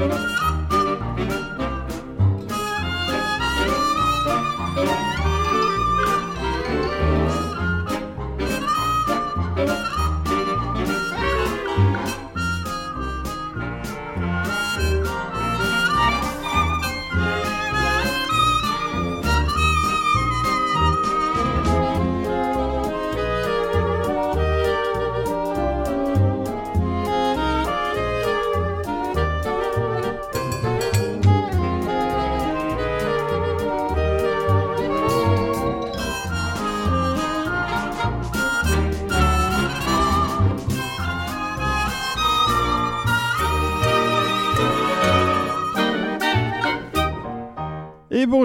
Et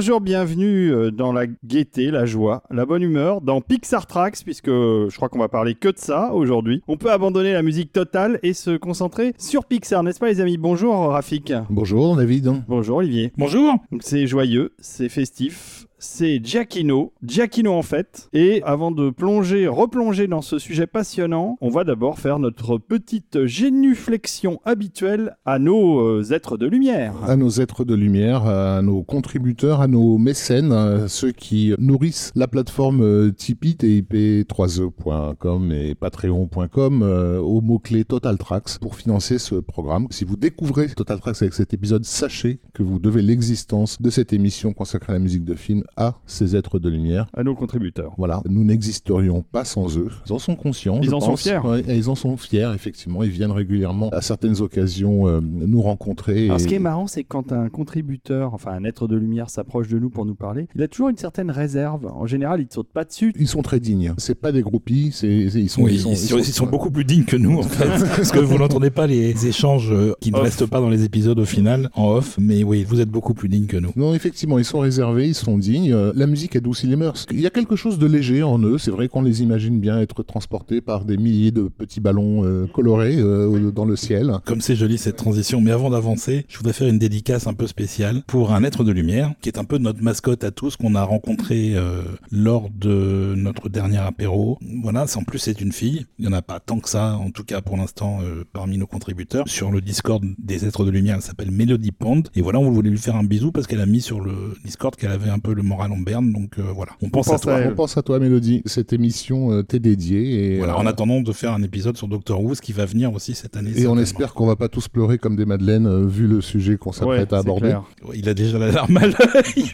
bonjour, bienvenue euh, dans la gaieté, la joie, la bonne humeur, dans Pixar Tracks, puisque je crois qu'on va parler que de ça aujourd'hui. On peut abandonner la musique totale et se concentrer sur Pixar, n'est-ce pas les amis? Bonjour Rafik. Bonjour David. Bonjour Olivier. Bonjour. C'est joyeux, c'est festif, c'est Giacchino, Giacchino en fait. Et avant de plonger, replonger dans ce sujet passionnant, on va d'abord faire notre petite génuflexion habituelle à nos euh, êtres de lumière. À nos êtres de lumière, à nos contributeurs, à nos mécènes, à ceux qui nourrissent la plateforme euh, Tipeee, TIP3e.com et patreon.com euh, au mot-clé Total Tracks pour financer ce programme. Si vous découvrez Total Tracks avec cet épisode, sachez que vous devez l'existence de cette émission consacrée à la musique de film à ces êtres de lumière. À nos contributeurs. Voilà, nous n'existerions pas sans eux. Ils en sont conscients. Ils je en sont fiers. Ouais, ils en sont fiers, effectivement. Ils viennent régulièrement à certaines occasions euh, nous rencontrer. Alors, et- ce qui est marrant, c'est que quand un contributeur, enfin un être de lumière, s'approche de nous pour nous parler, il a toujours une certaine réserve. En général, il ne saute pas dessus. Ils sont très dignes. C'est pas des groupies, c'est ils sont Oui, ils sont, ils, sont, ils sont beaucoup plus dignes que nous, en fait. parce que vous n'entendez pas les échanges euh, qui ne Off. restent pas dans les épisodes au final, en off. Mais oui, vous êtes beaucoup plus dignes que nous. Non, effectivement, ils sont réservés, ils sont dignes. Euh, La musique adoucit les mœurs. Il y a quelque chose de léger en eux. C'est vrai qu'on les imagine bien être transportés par des milliers de petits ballons euh, colorés euh, dans le ciel. Comme c'est joli cette transition. Mais avant d'avancer, je voudrais faire une dédicace un peu spéciale pour un être de lumière, qui est un peu notre mascotte à tous, qu'on a rencontré lors de notre dernier apéro. Voilà, en plus c'est une fille. Il n'y en a pas tant que ça, en tout cas pour l'instant, parmi nos contributeurs. Sur le Discord des êtres de lumière, elle s'appelle Melody Pond. Et voilà, on voulait lui faire un bisou parce qu'elle a mis sur le Discord qu'elle avait un peu le moral en berne. Donc euh, voilà, on pense, pense à toi. à elle. On pense à toi, Mélodie. Cette émission euh, t'est dédiée. Et, Voilà, euh, en attendant de faire un épisode sur Doctor Who, ce qui va venir aussi cette année. et on espère qu'on va pas tous pleurer comme des madeleines euh, vu le sujet qu'on Ouais, s'apprête à aborder. clair. Ouais, Il a déjà la larme à l'œil.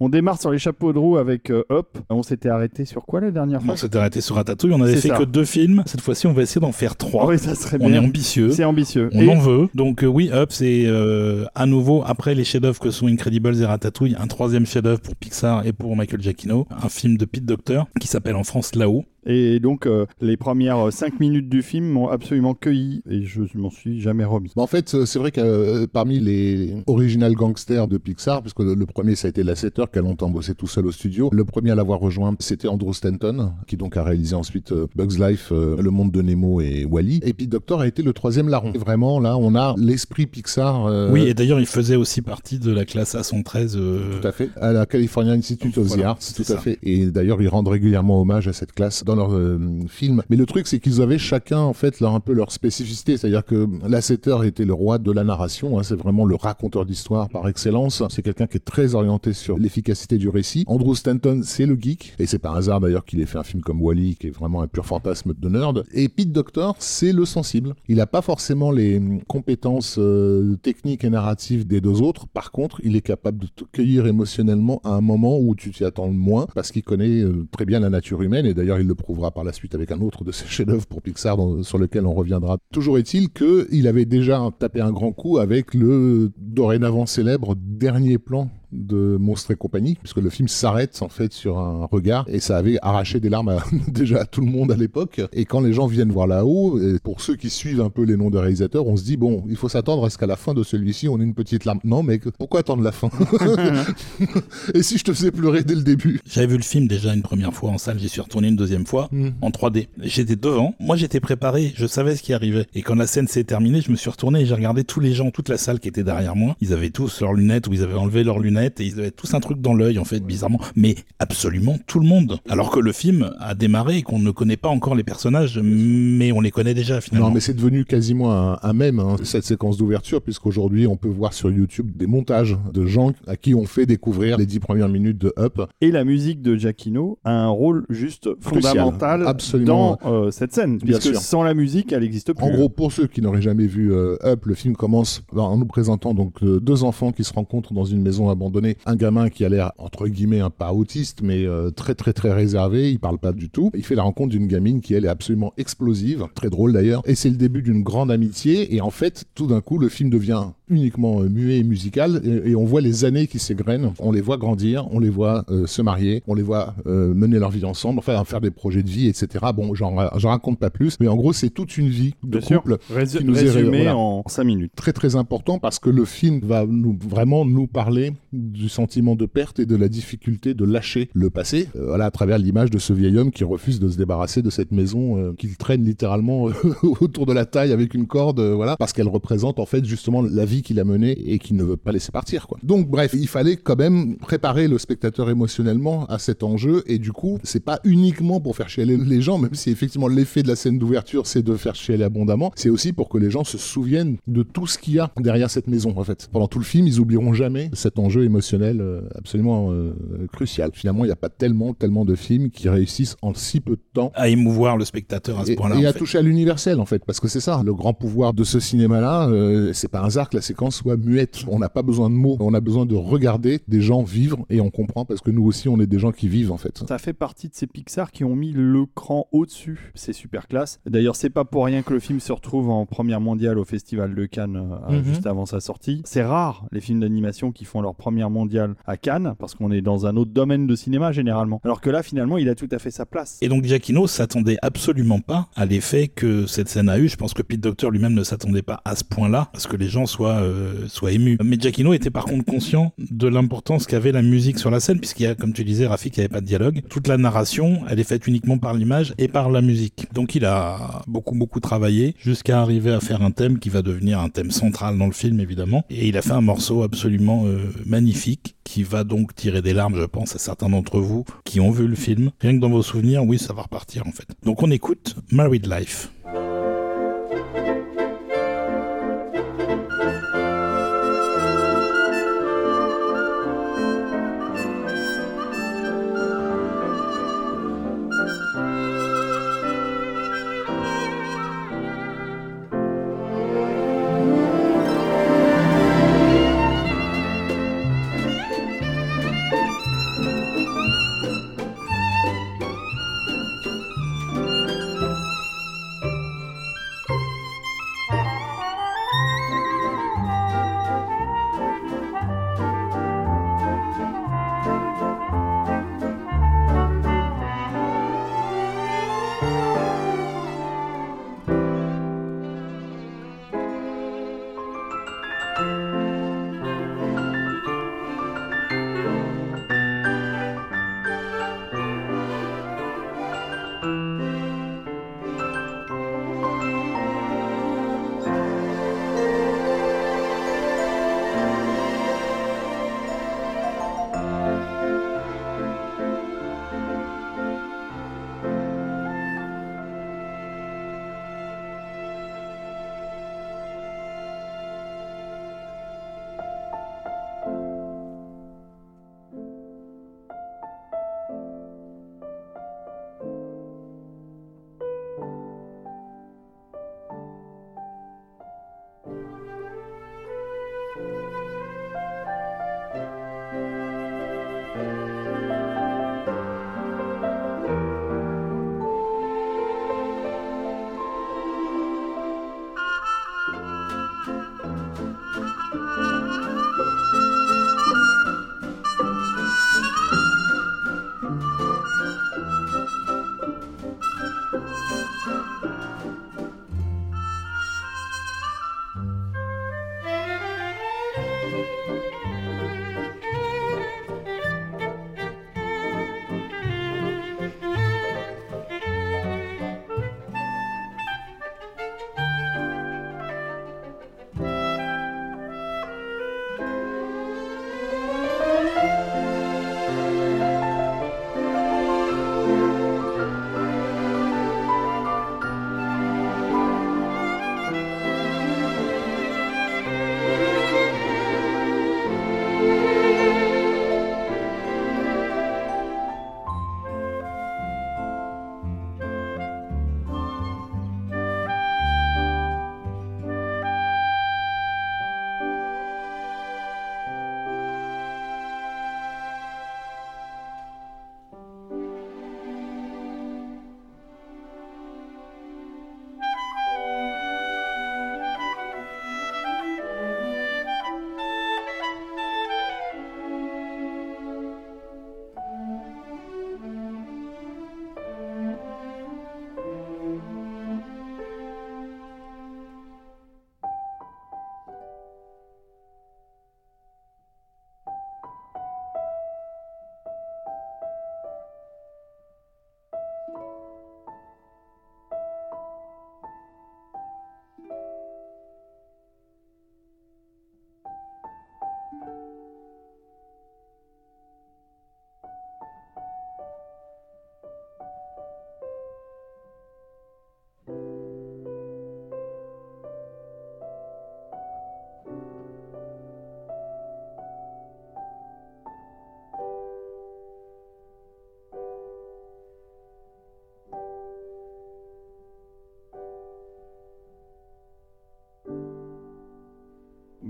On démarre sur les chapeaux de roue avec euh, Hop. On s'était arrêté sur quoi la dernière fois? On s'était arrêté sur Ratatouille, on avait fait ça. que deux films. Cette fois-ci, on va essayer d'en faire trois. Ah Oui, ça serait on est ambitieux. C'est ambitieux. On Et- en veut. Donc euh, oui, Up, c'est euh, à nouveau, après les chefs-d'œuvre que sont Incredibles et Ratatouille, un troisième chef-d'œuvre pour Pixar et pour Michael Giacchino, un film de Pete Docter qui s'appelle en France Là-haut. Et donc, euh, les premières 5 minutes du film m'ont absolument cueilli et je m'en suis jamais remis. Bah, en fait, euh, c'est vrai que euh, parmi les original gangsters de Pixar, puisque le, le premier ça a été Lasseter qui a longtemps bossé tout seul au studio, le premier à l'avoir rejoint c'était Andrew Stanton, qui donc a réalisé ensuite euh, Bugs Life, euh, Le Monde de Nemo et Wally. Et puis Doctor a été le troisième larron. Et vraiment là, on a l'esprit Pixar. euh, Oui, et d'ailleurs, il faisait aussi partie de la classe A113. euh, Tout à fait, à la California Institute of the Arts, c'est tout à fait. Et d'ailleurs, ils rendent régulièrement hommage à cette classe dans leurs euh, films. Mais le truc, c'est qu'ils avaient chacun, en fait, leur, un peu leur spécificité. C'est-à-dire que Lasseter était le roi de la narration. hein. c'est vraiment le raconteur d'histoire par excellence. C'est quelqu'un qui est très orienté sur l'efficacité du récit. Andrew Stanton, c'est le geek. Et c'est par hasard, d'ailleurs, qu'il ait fait un film comme Wally, qui est vraiment un pur fantasme de nerd. Et Pete Doctor, c'est le sensible. Il n'a pas forcément les hum, compétences euh, techniques et narratives des deux autres. Par contre, il est capable de te cueillir émotionnellement à un moment où tu t'y attends le moins, parce qu'il connaît euh, très bien la nature humaine. Et d'ailleurs, il le prouvera par la suite avec un autre de ses chefs-d'œuvre pour Pixar, sur lequel on reviendra. Toujours est-il qu'il avait déjà tapé un grand coup avec le dorénavant célèbre dernier plan de Monstres et compagnie, puisque le film s'arrête en fait sur un regard et ça avait arraché des larmes à- déjà à tout le monde à l'époque. Et quand les gens viennent voir là-haut, et pour ceux qui suivent un peu les noms des réalisateurs, on se dit bon, il faut s'attendre à ce qu'à la fin de celui-ci, on ait une petite larme. Non, mais pourquoi attendre la fin? Et si je te faisais pleurer dès le début? J'avais vu le film déjà une première fois en salle, j'y suis retourné une deuxième fois Hmm. en 3D. J'étais devant, moi j'étais préparé, je savais ce qui arrivait. Et quand la scène s'est terminée, je me suis retourné et j'ai regardé tous les gens, toute la salle qui était derrière moi. Ils avaient tous leurs lunettes ou ils avaient enlevé leurs lunettes et ils avaient tous un truc dans l'œil en fait bizarrement, mais absolument tout le monde. Alors que le film a démarré et qu'on ne connaît pas encore les personnages, mais on les connaît déjà finalement. Non, mais c'est devenu quasiment un, un mème hein, cette séquence d'ouverture puisqu'aujourd'hui on peut voir sur YouTube des montages de gens à qui on fait découvrir les dix premières minutes de Up. Et la musique de Giacchino a un rôle juste fondamental Absolument. dans euh, cette scène, Bien puisque sûr. sans la musique, elle n'existe plus. En gros, pour ceux qui n'auraient jamais vu euh, Up, le film commence en nous présentant donc euh, deux enfants qui se rencontrent dans une maison abandonnée. Un gamin qui a l'air entre guillemets un pas autiste, mais euh, très très très réservé. Il parle pas du tout. Il fait la rencontre d'une gamine qui elle est absolument explosive, très drôle d'ailleurs. Et c'est le début d'une grande amitié. Et en fait, tout d'un coup, le film devient uniquement euh, muet et musical et, et on voit les années qui s'égrènent. On les voit grandir, on les voit euh, se marier, on les voit mener leur vie ensemble, enfin faire des projets de vie, etc. Bon, j'en ra- j'en raconte pas plus, mais en gros, c'est toute une vie de Bien sûr. couple Résu- qui nous est résumé voilà. en 5 minutes. très très important parce que le film va nous vraiment nous parler du sentiment de perte et de la difficulté de lâcher le passé euh, voilà à travers l'image de ce vieil homme qui refuse de se débarrasser de cette maison euh, qu'il traîne littéralement euh, autour de la taille avec une corde voilà parce qu'elle représente en fait justement la vie qu'il a menée et qu'il ne veut pas laisser partir quoi. Donc bref, il fallait quand même préparer le spectateur émotionnellement à cet enjeu et du coup, c'est pas uniquement pour faire chialer les gens même si effectivement l'effet de la scène d'ouverture c'est de faire chialer abondamment, c'est aussi pour que les gens se souviennent de tout ce qu'il y a derrière cette maison en fait. Pendant tout le film, ils oublieront jamais cet enjeu émotionnel euh, absolument euh, crucial. Finalement, il n'y a pas tellement tellement de films qui réussissent en si peu de temps À émouvoir le spectateur à ce et, point-là. et à fait. toucher à l'universel en fait parce que c'est ça le grand pouvoir de ce cinéma là c'est pas un hasard que la séquence soit muette on n'a pas besoin de mots on a besoin de regarder des gens vivre et on comprend parce que nous aussi on est des gens qui vivent en fait Ça fait partie de ces Pixar qui ont mis le cran au-dessus. C'est super classe. D'ailleurs, c'est pas pour rien que le film se retrouve en première mondiale au Festival de Cannes euh, Mhm. juste avant sa sortie. C'est rare les films d'animation qui font leur première mondiale à Cannes parce qu'on est dans un autre domaine de cinéma généralement. Alors que là, finalement, il a tout à fait sa place. Et donc Giacchino s'attendait absolument pas à l'effet que cette scène a eu. Je pense que Pete Docter lui-même ne s'attendait pas à ce point-là, à ce que les gens soient, euh, soient émus. Mais Giacchino était par contre conscient de l'importance qu'avait la musique sur la scène, puisqu'il y a, comme tu disais, Rafik, il n'y avait pas de dialogue. Toute la narration, elle est faite uniquement par l'image et par la musique. Donc il a beaucoup, beaucoup travaillé jusqu'à arriver à faire un thème qui va devenir un thème central dans le film, évidemment. Et il a fait un morceau absolument euh, magnifique qui va donc tirer des larmes, je pense, à certains d'entre vous qui ont vu le film. Rien que dans vos souvenirs, oui, ça va repartir en fait. Donc on écoute Married Life.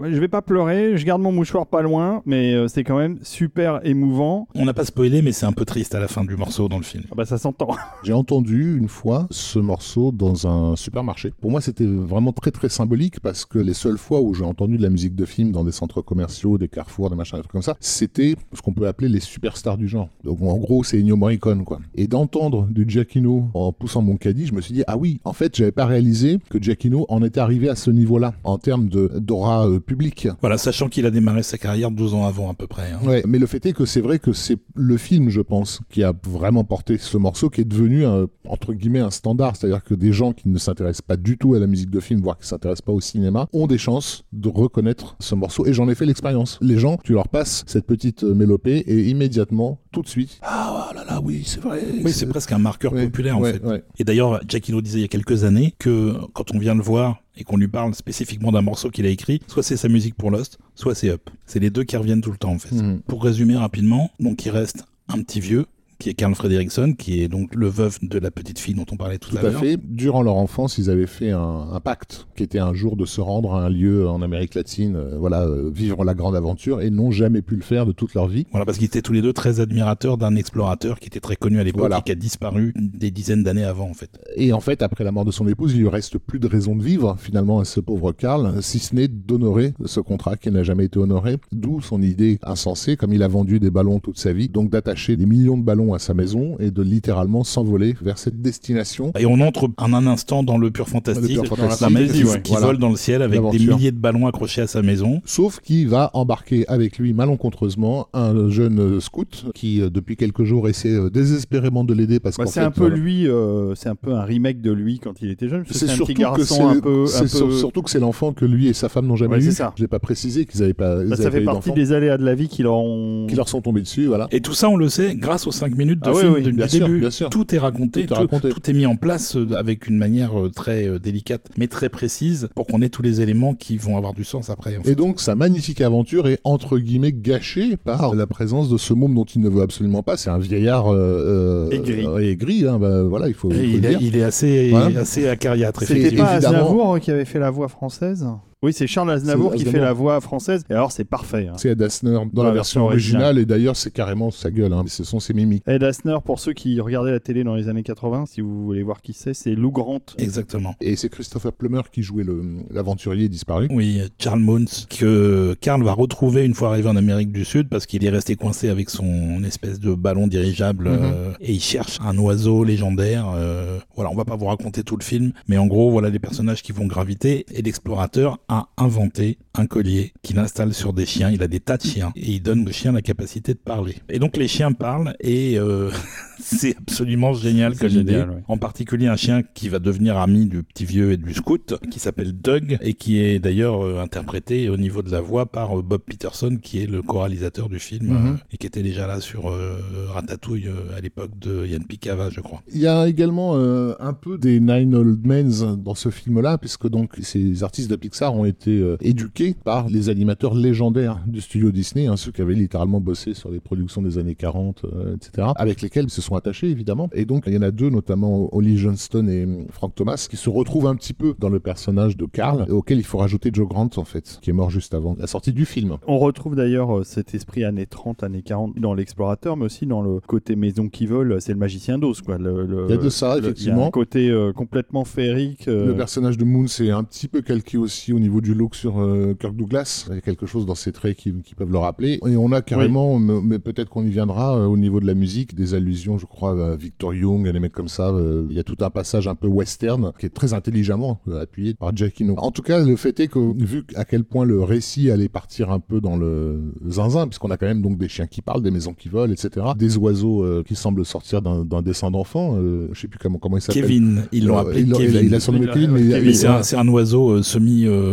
Je vais pas pleurer, je garde mon mouchoir pas loin, mais euh, c'est quand même super émouvant. On n'a pas spoilé, mais c'est un peu triste à la fin du morceau dans le film. Ah bah ça s'entend. J'ai entendu une fois ce morceau dans un supermarché. Pour moi, c'était vraiment très très symbolique parce que les seules fois où j'ai entendu de la musique de film dans des centres commerciaux, des carrefours, des machins, des trucs comme ça, c'était ce qu'on peut appeler les superstars du genre. Donc en gros, c'est Ennio Morricone quoi. Et d'entendre du Giacchino en poussant mon caddie, je me suis dit ah oui, en fait, j'avais pas réalisé que Giacchino en était arrivé à ce niveau-là en termes de d'aura euh, publique. Voilà, sachant qu'il a démarré sa carrière 12 ans avant à peu près. hein. Ouais, mais le fait est que c'est vrai que c'est le film, je pense, qui a vraiment porté ce morceau, qui est devenu un- entre guillemets un standard. C'est-à-dire que des gens qui ne s'intéressent pas du tout à la musique de film, voire qui s'intéressent pas au cinéma, ont des chances de reconnaître ce morceau. Et j'en ai fait l'expérience. Les gens, tu leur passes cette petite euh, mélopée et immédiatement, tout de suite, ah là là, oui, c'est vrai. Oui, c'est presque un marqueur Ouais, populaire en ouais, fait. ouais. Et d'ailleurs, Giacchino disait il y a quelques années que quand on vient le voir et qu'on lui parle spécifiquement d'un morceau qu'il a écrit, soit c'est sa musique pour Lost, soit c'est Up. C'est les deux qui reviennent tout le temps en fait. Mhm. Pour résumer rapidement, donc il reste un petit vieux qui est Carl Fredrickson, qui est donc le veuf de la petite fille dont on parlait tout, Tout à à l'heure. fait. Durant leur enfance, ils avaient fait un, un pacte qui était un jour de se rendre à un lieu en Amérique latine, euh, voilà, euh, vivre la grande aventure, et n'ont jamais pu le faire de toute leur vie. Voilà, parce qu'ils étaient tous les deux très admirateurs d'un explorateur qui était très connu à l'époque Voilà. et qui a disparu des dizaines d'années avant en fait. Et en fait, après la mort de son épouse, il lui reste plus de raison de vivre, finalement, à ce pauvre Karl, si ce n'est d'honorer ce contrat qui n'a jamais été honoré. D'où son idée insensée, comme il a vendu des ballons toute sa vie, donc d'attacher des millions de ballons à sa maison et de littéralement s'envoler vers cette destination. Et on entre en un instant dans le pur fantastique, Le pur la fantastique, fantasy, ouais. qui Voilà. vole dans le ciel avec des milliers de ballons accrochés à sa maison. Sauf qu'il va embarquer avec lui malencontreusement un jeune scout qui, euh, depuis quelques jours, essaie euh, désespérément de l'aider parce Bah, qu'en c'est fait, un peu voilà. lui, euh, c'est un peu un remake de lui quand il était jeune. C'est C'est un surtout petit que c'est garçon un peu. c'est un sur- peu- surtout que c'est l'enfant que lui et sa femme n'ont jamais Ouais, c'est eu. ça. Je l'ai pas précisé qu'ils avaient pas, ils Bah, avaient ça fait partie d'enfant, des aléas de la vie qui leur ont. qui leur sont tombés dessus, voilà. Et tout ça, on le sait grâce aux 5 minutes de Ah oui, film oui, de- bien du sûr, début. bien sûr. Tout est raconté, Tout est tout, raconté. tout est mis en place euh, avec une manière euh, très euh, délicate, mais très précise, pour qu'on ait tous les éléments qui vont avoir du sens après. en fait. Et donc sa magnifique aventure est entre guillemets gâchée par la présence de ce môme dont il ne veut absolument pas. C'est un vieillard euh, Aigri. euh, aigri, hein, bah, voilà, il faut, il faut il, le est, dire. il est assez, Voilà. assez acariâtre. C'était pas évidemment- Aznavour qui avait fait la voix française Oui, c'est Charles Aznavour qui fait la voix française. Et alors, c'est parfait. hein. C'est Ed Asner dans la version originale, et d'ailleurs c'est carrément sa gueule, hein, ce sont ses mimiques. Ed Asner, pour ceux qui regardaient la télé dans les années 80, si vous voulez voir qui c'est, c'est Lou Grant. Exactement. Et c'est Christopher Plummer qui jouait l'aventurier disparu. Oui, Charles Moons, que Karl va retrouver une fois arrivé en Amérique du Sud parce qu'il est resté coincé avec son espèce de ballon dirigeable Mhm. euh, et il cherche un oiseau légendaire. euh, voilà, on va pas vous raconter tout le film, mais en gros, voilà les personnages qui vont graviter et l'explorateur a inventé un collier qu'il installe sur des chiens. Il a des tas de chiens et il donne aux chiens la capacité de parler. Et donc les chiens parlent et euh, c'est absolument génial idée. génial, ouais. En particulier un chien qui va devenir ami du petit vieux et du scout, qui s'appelle Doug, et qui est d'ailleurs euh, interprété au niveau de la voix par euh, Bob Peterson, qui est le co-réalisateur du film, Mhm. euh, et qui était déjà là sur euh, Ratatouille euh, à l'époque de Yann Picava, je crois. Il y a également euh, un peu des Nine Old Men dans ce film-là, puisque donc ces artistes de Pixar ont été euh, éduqués par les animateurs légendaires du studio Disney, hein, ceux qui avaient littéralement bossé sur les productions des années 40, euh, etc., avec lesquels ils se sont attachés évidemment. Et donc il y en a deux, notamment Holly Johnston et Frank Thomas, qui se retrouvent un petit peu dans le personnage de Carl, auquel il faut rajouter Joe Grant en fait, qui est mort juste avant la sortie du film. On retrouve d'ailleurs euh, cet esprit années 30, années 40 dans l'explorateur, mais aussi dans le côté maison qui vole. C'est le magicien d'Oz, quoi. Le, le- Il y a de ça, le- Il y a effectivement. un côté euh, complètement féerique. Le personnage de Moon, c'est un petit peu calqué aussi au niveau du look sur euh, Kirk Douglas. Il y a quelque chose dans ses traits qui, qui peuvent le rappeler. Et on a carrément, mais, mais peut-être qu'on y viendra, euh, au niveau de la musique, des allusions, je crois, à Victor Young, à des mecs comme ça. Euh, Il y a tout un passage un peu western qui est très intelligemment appuyé par Giacchino. En tout cas, le fait est que, vu à quel point le récit allait partir un peu dans le zinzin, puisqu'on a quand même donc des chiens qui parlent, des maisons qui volent, etc., des oiseaux qui semblent sortir d'un dessin d'enfant, je sais plus comment, comment il s'appelle. Kevin, ils l'ont appelé il, Kevin. il a- il a son Kevin, mais c'est un, un oiseau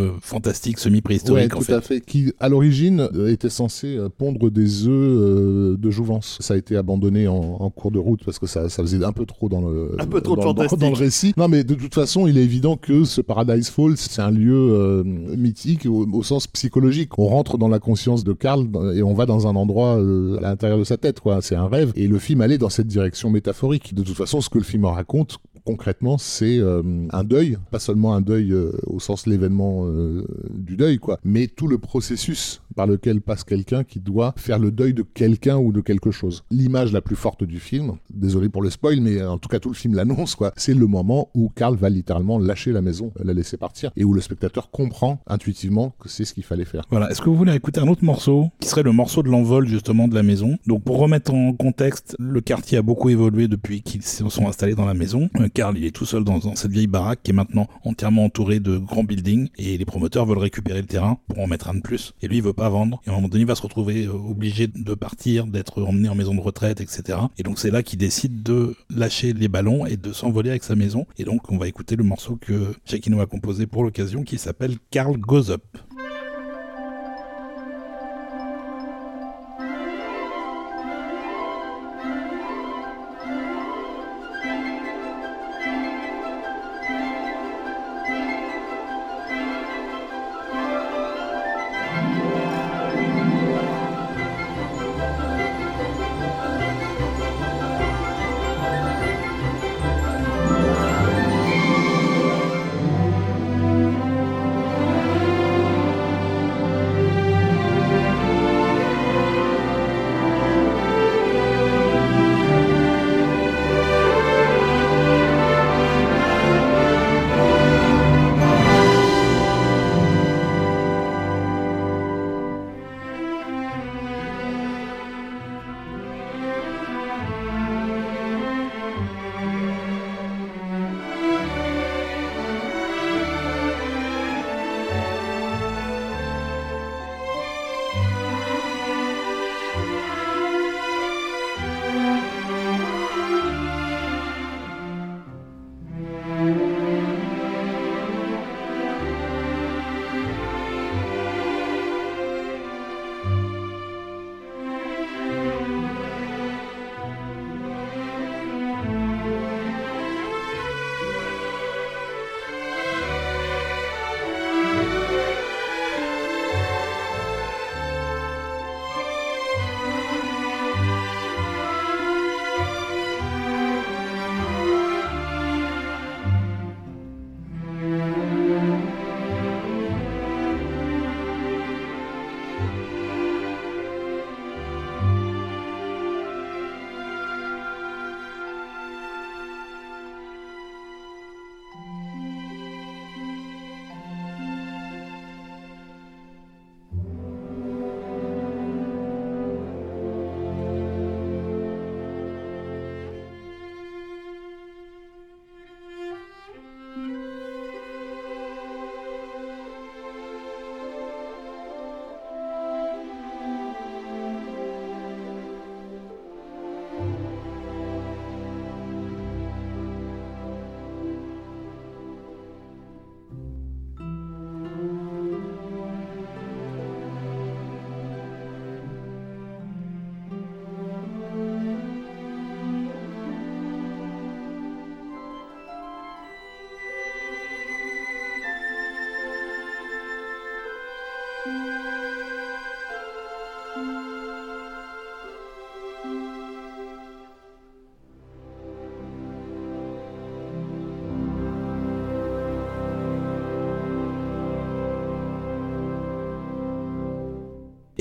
euh, Ouais, semi-préhistorique en tout fait. à fait. Qui, à l'origine, euh, était censé euh, pondre des œufs euh, de jouvence. Ça a été abandonné en, en cours de route parce que ça, ça faisait un peu trop dans le, Un peu trop de dans, dans- fantastique. dans le récit. Non, mais de toute façon, il est évident que ce Paradise Falls, c'est un lieu euh, mythique au, au sens psychologique. On rentre dans la conscience de Karl et on va dans un endroit euh, à l'intérieur de sa tête, quoi. C'est un rêve. Et le film allait dans cette direction métaphorique. De toute façon, ce que le film raconte, concrètement, c'est euh, un deuil, pas seulement un deuil euh, au sens l'événement euh, du deuil, quoi, mais tout le processus par lequel passe quelqu'un qui doit faire le deuil de quelqu'un ou de quelque chose. L'image la plus forte du film, désolé pour le spoil, mais en tout cas tout le film l'annonce, quoi, c'est le moment où Karl va littéralement lâcher la maison, la laisser partir, et où le spectateur comprend intuitivement que c'est ce qu'il fallait faire. Voilà. Est-ce que vous voulez écouter un autre morceau qui serait le morceau de l'envol justement de la maison? Donc pour remettre en contexte, le quartier a beaucoup évolué depuis qu'ils se sont installés dans la maison. Karl, il est tout seul dans, cette vieille baraque qui est maintenant entièrement entourée de grands buildings et les promoteurs veulent récupérer le terrain pour en mettre un de plus. Et lui, il veut pas vendre. Et à un moment donné, il va se retrouver euh, obligé de partir, d'être emmené en maison de retraite, etc. Et donc c'est là qu'il décide de lâcher les ballons et de s'envoler avec sa maison. Et donc on va écouter le morceau que Giacchino a composé pour l'occasion qui s'appelle Carl Goes Up.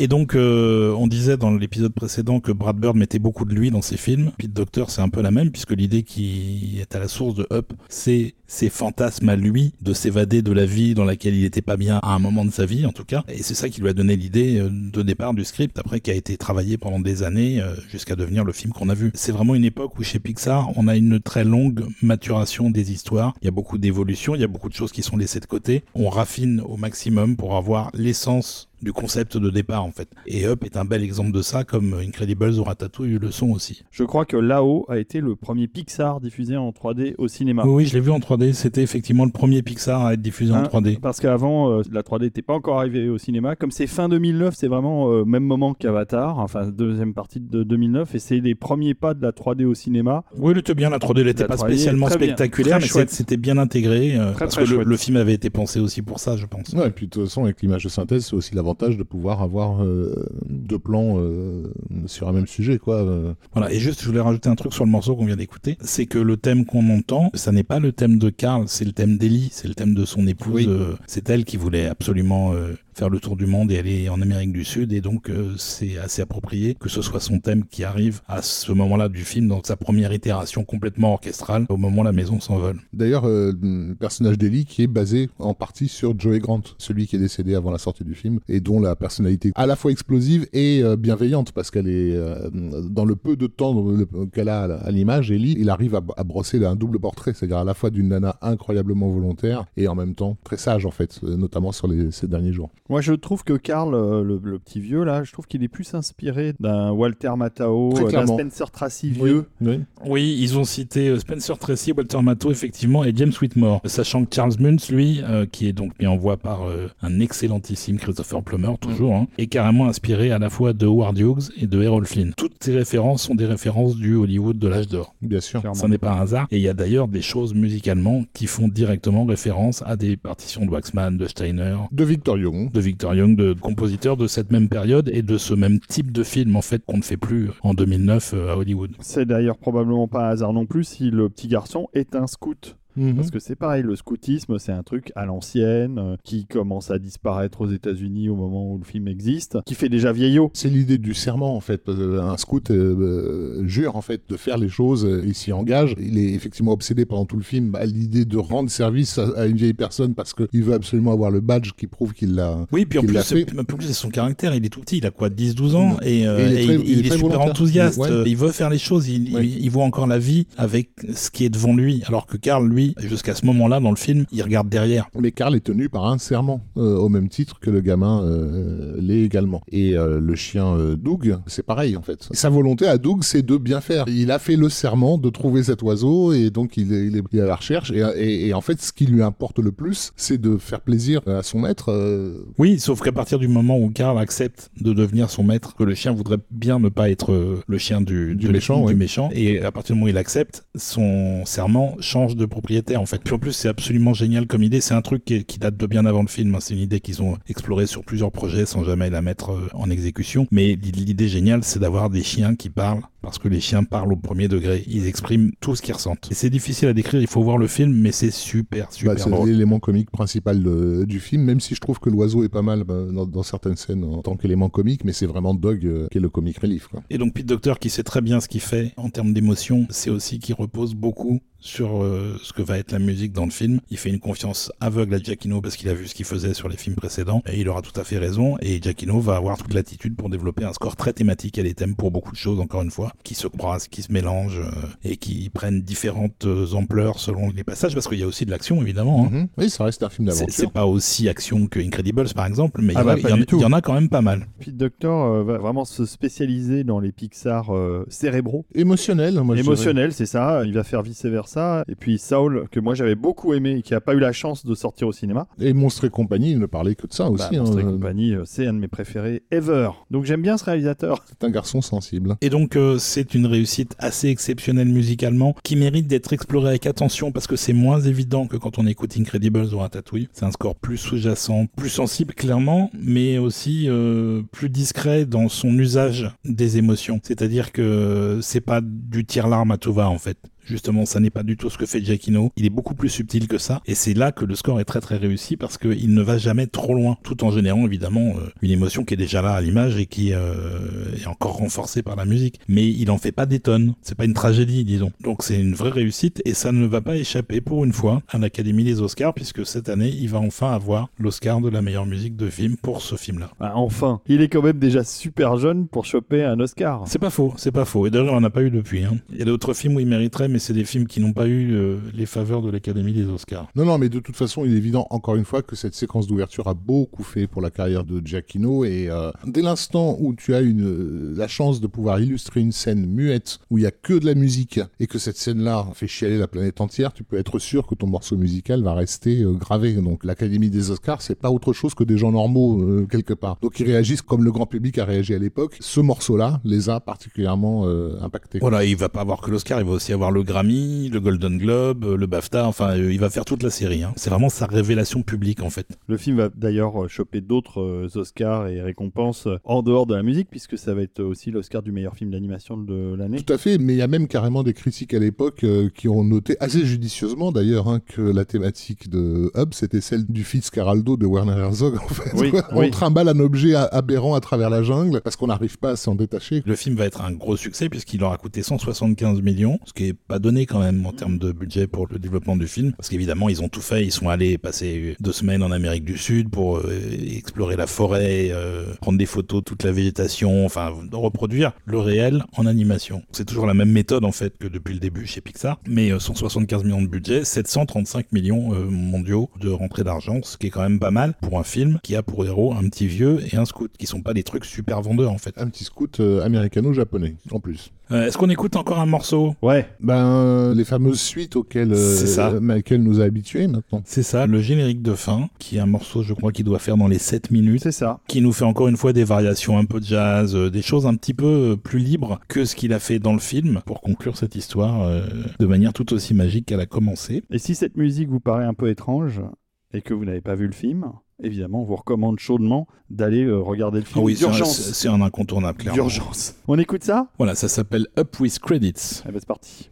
Et donc, euh, on disait dans l'épisode précédent que Brad Bird mettait beaucoup de lui dans ses films. Pete Doctor, c'est un peu la même, puisque l'idée qui est à la source de Up, c'est ses fantasmes à lui de s'évader de la vie dans laquelle il n'était pas bien à un moment de sa vie, en tout cas. Et c'est ça qui lui a donné l'idée euh, de départ du script, après qui a été travaillé pendant des années euh, jusqu'à devenir le film qu'on a vu. C'est vraiment une époque où chez Pixar, on a une très longue maturation des histoires. Il y a beaucoup d'évolutions, il y a beaucoup de choses qui sont laissées de côté. On raffine au maximum pour avoir l'essence du concept de départ en fait. Et Up est un bel exemple de ça, comme Incredibles ou Ratatouille le sont aussi. Je crois que là-haut a été le premier Pixar diffusé en 3D au cinéma. Oui, oui, je l'ai vu en 3D. C'était effectivement le premier Pixar à être diffusé en Hein, 3D. Parce qu'avant, euh, la 3D n'était pas encore arrivée au cinéma. Comme c'est fin 2009, c'est vraiment euh, même moment qu'Avatar, enfin deuxième partie de 2009, et c'est les premiers pas de la 3D au cinéma. Oui, elle était bien, la 3D, elle n'était pas 3D, spécialement très bien, spectaculaire, très mais c'était bien intégré, euh, Très, parce très que le, film avait été pensé aussi pour ça, je pense. Ouais, et puis de toute façon, avec l'image de synthèse, c'est aussi l'avantage l'avantage de pouvoir avoir euh, deux plans euh, sur un même sujet, quoi. euh. Voilà, et juste, je voulais rajouter un truc sur le morceau qu'on vient d'écouter, c'est que le thème qu'on entend, ça n'est pas le thème de Karl, c'est le thème d'Ellie, c'est le thème de son épouse. Oui. c'est elle qui voulait absolument faire le tour du monde et aller en Amérique du Sud, et donc euh, c'est assez approprié que ce soit son thème qui arrive à ce moment-là du film, dans sa première itération complètement orchestrale, au moment où la maison s'envole. D'ailleurs, euh, le personnage d'Ellie qui est basé en partie sur Joey Grant, celui qui est décédé avant la sortie du film, et dont la personnalité à la fois explosive et euh, bienveillante, parce qu'elle est dans le peu de temps le- qu'elle a à l'image, Ellie, il arrive à, brosser un double portrait, c'est-à-dire à la fois d'une nana incroyablement volontaire et en même temps très sage en fait, notamment sur les, ces derniers jours. Moi, je trouve que Karl, euh, le, le petit vieux, là, je trouve qu'il est plus inspiré d'un Walter Matthau, euh, d'un. Spencer Tracy vieux. Oui. Oui, ils ont cité euh, Spencer Tracy, Walter Matthau, effectivement, et James Whitmore. Sachant que Charles Muntz, lui, euh, qui est donc mis en voix par euh, un excellentissime Christopher Plummer, toujours, hein, est carrément inspiré à la fois de Howard Hughes et de Errol Flynn. Toutes ces références sont des références du Hollywood de l'âge d'or. Bien sûr. Clairement. Ça n'est pas un hasard. Et il y a d'ailleurs des choses musicalement qui font directement référence à des partitions de Waxman, de Steiner, De Victor Young. De Victor Young, de compositeurs de cette même période et de ce même type de film, en fait, qu'on ne fait plus en 2009 euh, à Hollywood. C'est d'ailleurs probablement pas hasard non plus si le petit garçon est un scout. Mhm. Parce que c'est pareil, le scoutisme, c'est un truc à l'ancienne, euh, qui commence à disparaître aux États-Unis au moment où le film existe, qui fait déjà vieillot. C'est l'idée du serment en fait. Un scout euh, euh, jure en fait de faire les choses, euh, il s'y engage. Il est effectivement obsédé pendant tout le film à l'idée de rendre service à, à une vieille personne parce qu'il veut absolument avoir le badge qui prouve qu'il l'a. Oui, puis en plus, c'est- fait. en plus, c'est son caractère. Il est tout petit, il a quoi, 10-12 ans? Et, euh, Et il est et très- il, il est il est très super enthousiaste. Ouais. Il veut faire les choses. Il, Ouais. il- il voit encore la vie avec ce qui est devant lui. Alors que Karl, lui, jusqu'à ce moment-là, dans le film, il regarde derrière. Mais Karl est tenu par un serment, euh, au même titre que le gamin euh, l'est également. Et euh, le chien euh, Doug, c'est pareil en fait. Sa volonté à Doug, c'est de bien faire. Il a fait le serment de trouver cet oiseau et donc il est, il à la recherche. Et, et- et en fait, ce qui lui importe le plus, c'est de faire plaisir à son maître. euh, Oui, sauf qu'à partir du moment où Karl accepte de devenir son maître, que le chien voudrait bien ne pas être euh, le chien du, méchant, du ouais. méchant, et à partir du moment où il accepte, son serment change de propriétaire en fait. Puis en plus, c'est absolument génial comme idée. C'est un truc qui, qui date de bien avant le film. hein. C'est une idée qu'ils ont explorée sur plusieurs projets sans jamais la mettre euh, en exécution. Mais l'idée géniale, c'est d'avoir des chiens qui parlent parce que les chiens parlent au premier degré. Ils expriment tout ce qu'ils ressentent. Et c'est difficile à décrire. Il faut voir le film, mais c'est super, super bah, c'est l'élément comique principal de- du film, même si je trouve que l'oiseau est pas mal bah, dans, dans certaines scènes en tant qu'élément comique, mais c'est vraiment Doug euh, qui est le comic relief. Quoi. Et donc Pete Docter qui sait très bien ce qu'il fait en termes d'émotion, c'est aussi qu'il repose beaucoup sur euh, ce que va être la musique dans le film. Il fait une confiance aveugle à Giacchino parce qu'il a vu ce qu'il faisait sur les films précédents et il aura tout à fait raison. Et Giacchino va avoir toute l'attitude pour développer un score très thématique. A des thèmes pour beaucoup de choses, encore une fois, qui se croisent, qui se mélangent euh, et qui prennent différentes euh, ampleurs selon les passages parce qu'il y a aussi de l'action évidemment. hein. Mhm. Oui, ça reste un film d'aventure. C'est pas aussi action que Incredibles par exemple, mais il y Ah en a- bah, il y en- y a quand même pas mal. Pete Docter euh, va vraiment se spécialiser dans les Pixar euh, cérébraux. Émotionnel, moi je dirais. Émotionnel, c'est ça. Il va faire vice versa. Et puis Saul, que moi j'avais beaucoup aimé et qui a pas eu la chance de sortir au cinéma. Et Monstre et compagnie, il ne parlait que de ça Bah, aussi. Monstres et hein. compagnie, euh, c'est un de mes préférés ever. Donc j'aime bien ce réalisateur. C'est un garçon sensible. Et donc euh, c'est une réussite assez exceptionnelle musicalement qui mérite d'être explorée avec attention parce que c'est moins évident que quand on écoute Incredibles ou Ratatouille. C'est un score plus sous-jacent, plus sensible clairement, mais aussi euh, plus discret dans son usage des émotions. C'est-à-dire que c'est pas du tir-larme à tout va en fait. Justement, ça n'est pas du tout ce que fait Giacchino. Il est beaucoup plus subtil que ça. Et c'est là que le score est très très réussi parce qu'il ne va jamais trop loin, tout en générant évidemment euh, une émotion qui est déjà là à l'image et qui euh, est encore renforcée par la musique. Mais il en fait pas des tonnes. C'est pas une tragédie, disons. Donc c'est une vraie réussite et ça ne va pas échapper pour une fois à l'Académie des Oscars puisque cette année, il va enfin avoir l'Oscar de la meilleure musique de film pour ce film-là. Bah, enfin, il est quand même déjà super jeune pour choper un Oscar. C'est pas faux, c'est pas faux. Et d'ailleurs, on n'en a pas eu depuis. hein. Il y a d'autres films où il mériterait, mais c'est des films qui n'ont pas eu euh, les faveurs de l'Académie des Oscars. Non, non, mais de toute façon, il est évident, encore une fois, que cette séquence d'ouverture a beaucoup fait pour la carrière de Giacchino. Et euh, dès l'instant où tu as une, euh, la chance de pouvoir illustrer une scène muette, où il y a que de la musique, et que cette scène-là fait chialer la planète entière, tu peux être sûr que ton morceau musical va rester euh, gravé. Donc l'Académie des Oscars, c'est pas autre chose que des gens normaux, euh, quelque part. Donc ils réagissent comme le grand public a réagi à l'époque. Ce morceau-là les a particulièrement euh, impactés. Voilà, il va pas avoir que l'Oscar, il va aussi avoir le Grammy, le Golden Globe, le BAFTA, enfin il va faire toute la série. Hein. C'est vraiment sa révélation publique en fait. Le film va d'ailleurs choper d'autres Oscars et récompenses en dehors de la musique, puisque ça va être aussi l'Oscar du meilleur film d'animation de l'année. Tout à fait, mais il y a même carrément des critiques à l'époque qui ont noté assez judicieusement d'ailleurs hein, que la thématique de Hub c'était celle du Fitzcarraldo de Werner Herzog en fait. Oui, On trimballe un objet aberrant à travers la jungle parce qu'on n'arrive pas à s'en détacher. Le film va être un gros succès puisqu'il aura coûté 175 millions, ce qui est pas donné quand même en termes de budget pour le développement du film, parce qu'évidemment ils ont tout fait, ils sont allés passer deux semaines en Amérique du Sud pour euh, explorer la forêt, euh, prendre des photos toute la végétation, enfin reproduire le réel en animation. C'est toujours la même méthode en fait que depuis le début chez Pixar, mais 175 euh, millions de budget, 735 millions mondiaux de rentrée d'argent, ce qui est quand même pas mal pour un film qui a pour héros un petit vieux et un scout, qui sont pas des trucs super vendeurs en fait. Un petit scout américano-japonais en plus. Euh, est-ce qu'on écoute encore un morceau Ouais. Ben, les fameuses suites auxquelles euh, Michael nous a habitués maintenant. C'est ça, le générique de fin, qui est un morceau, je crois, qui doit faire dans les 7 minutes. C'est ça. Qui nous fait encore une fois des variations un peu de jazz, euh, des choses un petit peu plus libres que ce qu'il a fait dans le film pour conclure cette histoire de manière tout aussi magique qu'elle a commencé. Et si cette musique vous paraît un peu étrange et que vous n'avez pas vu le film, évidemment, on vous recommande chaudement d'aller euh, regarder le film ah oui, d'urgence. C'est un, incontournable, clairement. D'urgence. On écoute ça? Voilà, ça s'appelle Up with Credits. Ben, c'est parti.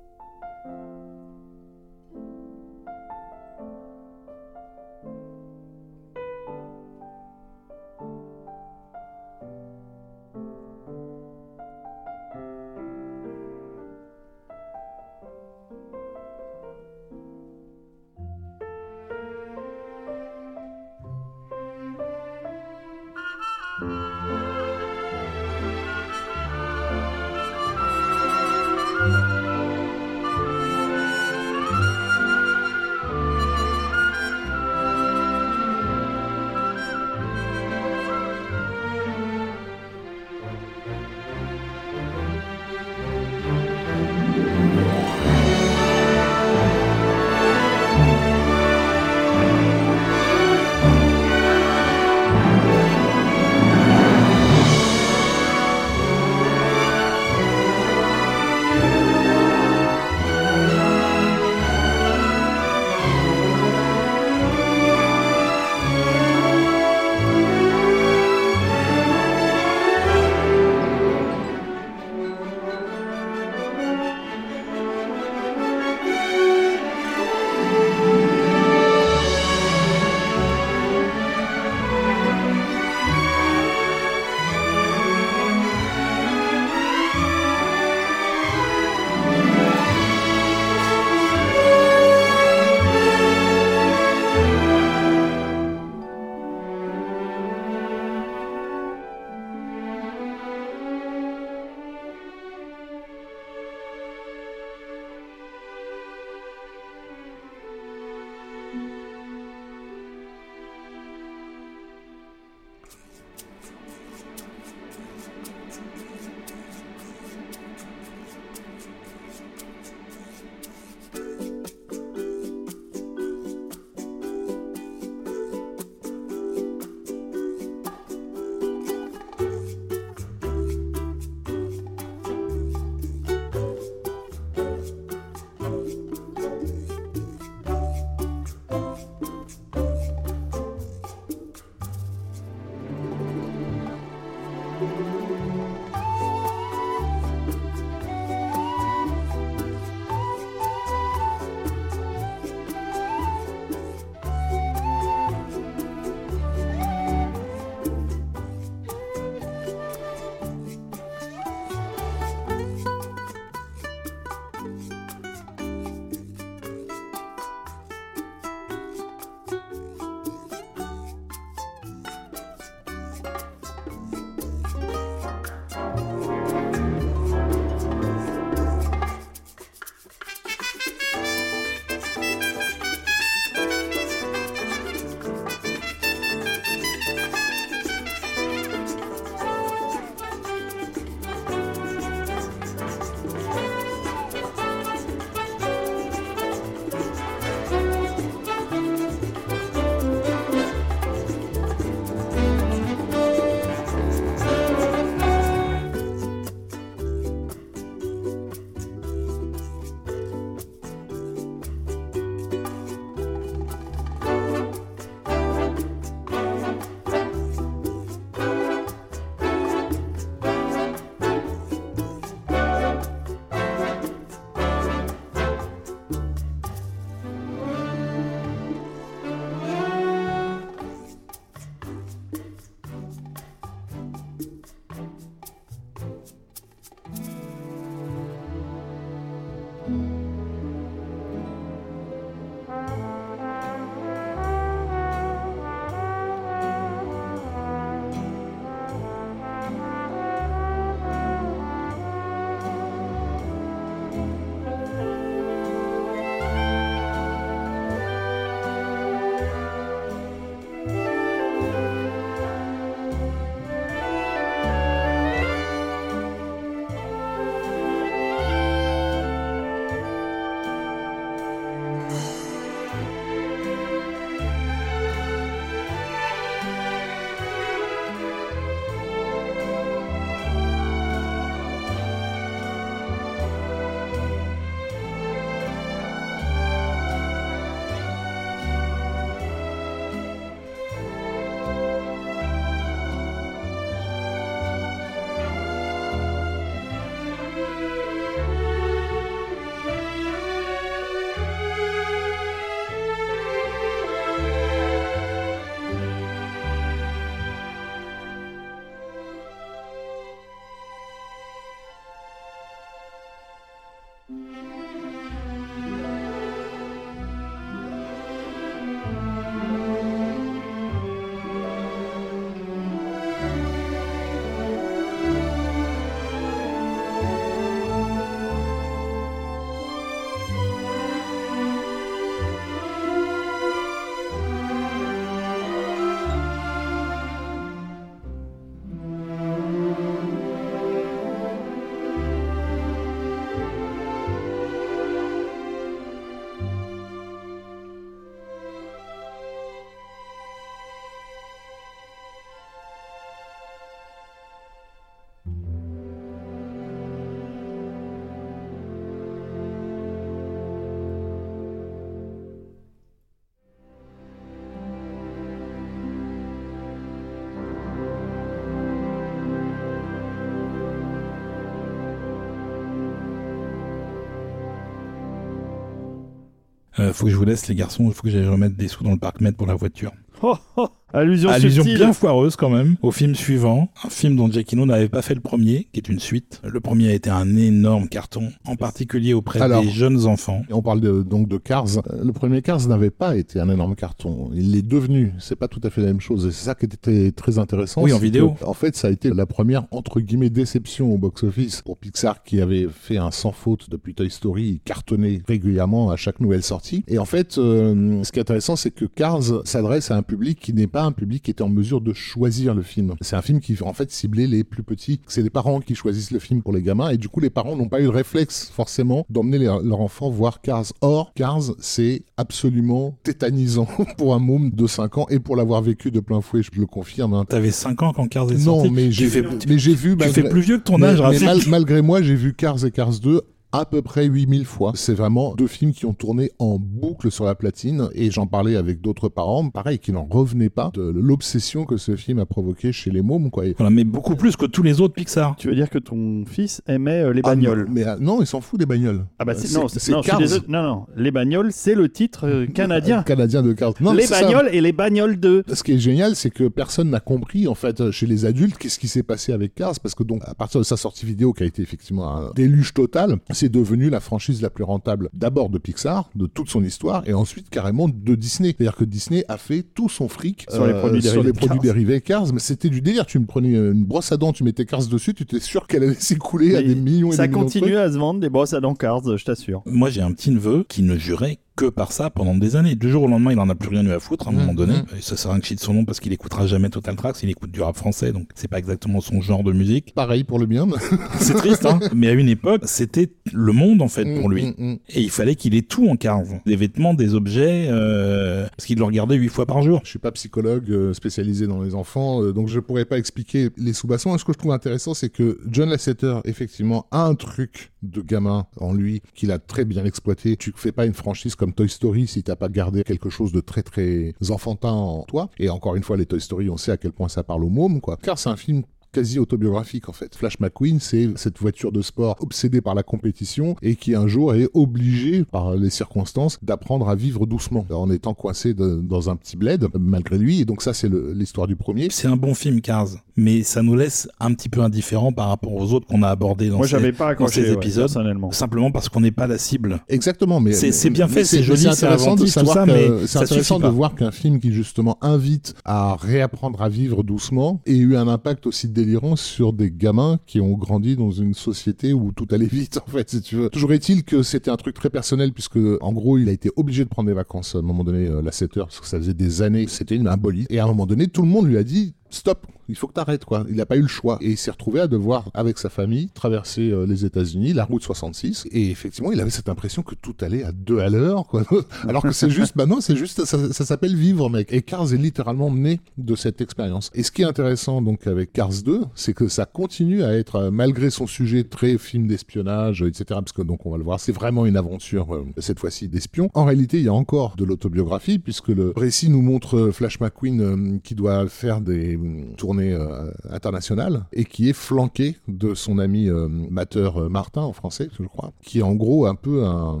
Faut que je vous laisse les garçons, il faut que j'aille remettre des sous dans le parc pour la voiture. Oh, oh, allusion, Allusion subtile. bien foireuse quand même au film suivant, un film dont Giacchino n'avait pas fait le premier, qui est une suite. Le premier a été un énorme carton, en particulier auprès Alors- des jeunes enfants. Et on parle de- donc de Cars. Euh, Le premier Cars n'avait pas été un énorme carton. Il l'est devenu. C'est pas tout à fait la même chose. Et c'est ça qui était très intéressant. Oui, en vidéo. que, en fait, ça a été la première, entre guillemets, déception au box-office pour Pixar qui avait fait un sans faute depuis Toy Story. Il cartonnait régulièrement à chaque nouvelle sortie. Et en fait, euh, ce qui est intéressant, c'est que Cars s'adresse à un public qui n'est pas un public qui était en mesure de choisir le film. C'est un film qui, en fait, ciblait les plus petits. C'est les parents qui choisissent le film pour les gamins. Et du coup, les parents n'ont pas eu le réflexe, forcément, d'emmener les- leur enfant voir Cars. Or, Cars, c'est absolument tétanisant pour un môme de 5 ans et pour l'avoir vécu de plein fouet, je le confirme. hein. T'avais 5 ans quand Cars est Non, sorti. mais tu j'ai fais, mais j'ai vu. tu malgré- fais plus vieux que ton mais- âge, mais mal- malgré moi, j'ai vu Cars et Cars 2 à peu près 8000 fois. C'est vraiment deux films qui ont tourné en boucle sur la platine et j'en parlais avec d'autres parents, pareil, qui n'en revenaient pas de l'obsession que ce film a provoqué chez les mômes, quoi. Voilà, mais beaucoup plus que tous les autres Pixar. Tu veux dire que ton fils aimait euh, les Ah, bagnoles? non, mais euh, non, il s'en fout des bagnoles. Ah bah Euh, c'est, non, c'est, non, les bagnoles, c'est le titre euh, canadien. Canadien de Cars. Non, les ça. bagnoles et les bagnoles 2. Ce qui est génial, c'est que personne n'a compris, en fait, euh, chez les adultes, qu'est-ce qui s'est passé avec Cars, parce que donc, à partir de sa sortie vidéo, qui a été effectivement un déluge total, c'est devenu la franchise la plus rentable, d'abord de Pixar, de toute son histoire, et ensuite carrément de Disney. C'est-à-dire que Disney a fait tout son fric Sur les produits sur dérivés les produits Cars. dérivés Cars, mais c'était du délire. Tu me prenais une brosse à dents, tu mettais Cars dessus, tu étais sûr qu'elle allait s'écouler à des millions et Ça des millions de continue à se vendre des brosses à dents Cars, je t'assure. Moi, j'ai un petit neveu qui ne jurait que par ça pendant des années. Du jour au lendemain, il en a plus rien eu à foutre à un Mmh, moment donné. mmh. Et ça sert à rien que je cite son nom parce qu'il écoutera jamais Total Tracks, il écoute du rap français, donc c'est pas exactement son genre de musique. Pareil pour le bien. C'est triste, hein. Mais à une époque, c'était le monde, en fait, pour lui. Mm, mm, mm. Et il fallait qu'il ait tout en Cars. Des vêtements, des objets, euh, parce qu'il le regardait huit fois par jour. Je suis pas psychologue euh, spécialisé dans les enfants, euh, donc je pourrais pas expliquer les sous-bassons. Ce que je trouve intéressant, c'est que John Lasseter, effectivement, a un truc de gamin en lui qu'il a très bien exploité. Tu fais pas une franchise comme Toy Story si t'as pas gardé quelque chose de très très enfantin en toi. Et encore une fois, les Toy Story, on sait à quel point ça parle aux mômes, quoi. Car c'est un film quasi autobiographique en fait. Flash McQueen, c'est cette voiture de sport obsédée par la compétition et qui un jour est obligée par les circonstances d'apprendre à vivre doucement en étant coincé de- dans un petit bled malgré lui. Et donc ça c'est l'histoire du premier. C'est un bon film, Cars. Mais ça nous laisse un petit peu indifférents par rapport aux autres qu'on a abordés dans Moi, ces- j'avais pas accroché ces ouais, épisodes. personnellement. Simplement parce qu'on n'est pas la cible. Exactement, mais C'est- bien fait, c'est joli, c'est intéressant de savoir ça, que- mais c'est ça intéressant de voir qu'un film qui justement invite à réapprendre à vivre doucement ait eu un impact aussi sur des gamins qui ont grandi dans une société où tout allait vite en fait si tu veux. Toujours est-il que c'était un truc très personnel puisque en gros il a été obligé de prendre des vacances à un moment donné euh, la 7 heures parce que ça faisait des années c'était une embolie et à un moment donné tout le monde lui a dit stop il faut que t'arrêtes quoi. Il n'a pas eu le choix et il s'est retrouvé à devoir avec sa famille traverser euh, les États-Unis, la route 66 et effectivement il avait cette impression que tout allait à deux à l'heure quoi. Alors que c'est juste, bah non c'est juste ça, s'appelle vivre mec. Et Cars est littéralement né de cette expérience. Et ce qui est intéressant donc avec Cars 2, c'est que ça continue à être euh, malgré son sujet très film d'espionnage etc. Parce que donc on va le voir, c'est vraiment une aventure euh, cette fois-ci d'espion. En réalité il y a encore de l'autobiographie puisque le récit nous montre Flash McQueen qui doit faire des euh, tournées euh, internationales et qui est flanqué de son ami euh, Mateur euh, Martin en français je crois, qui est en gros un peu un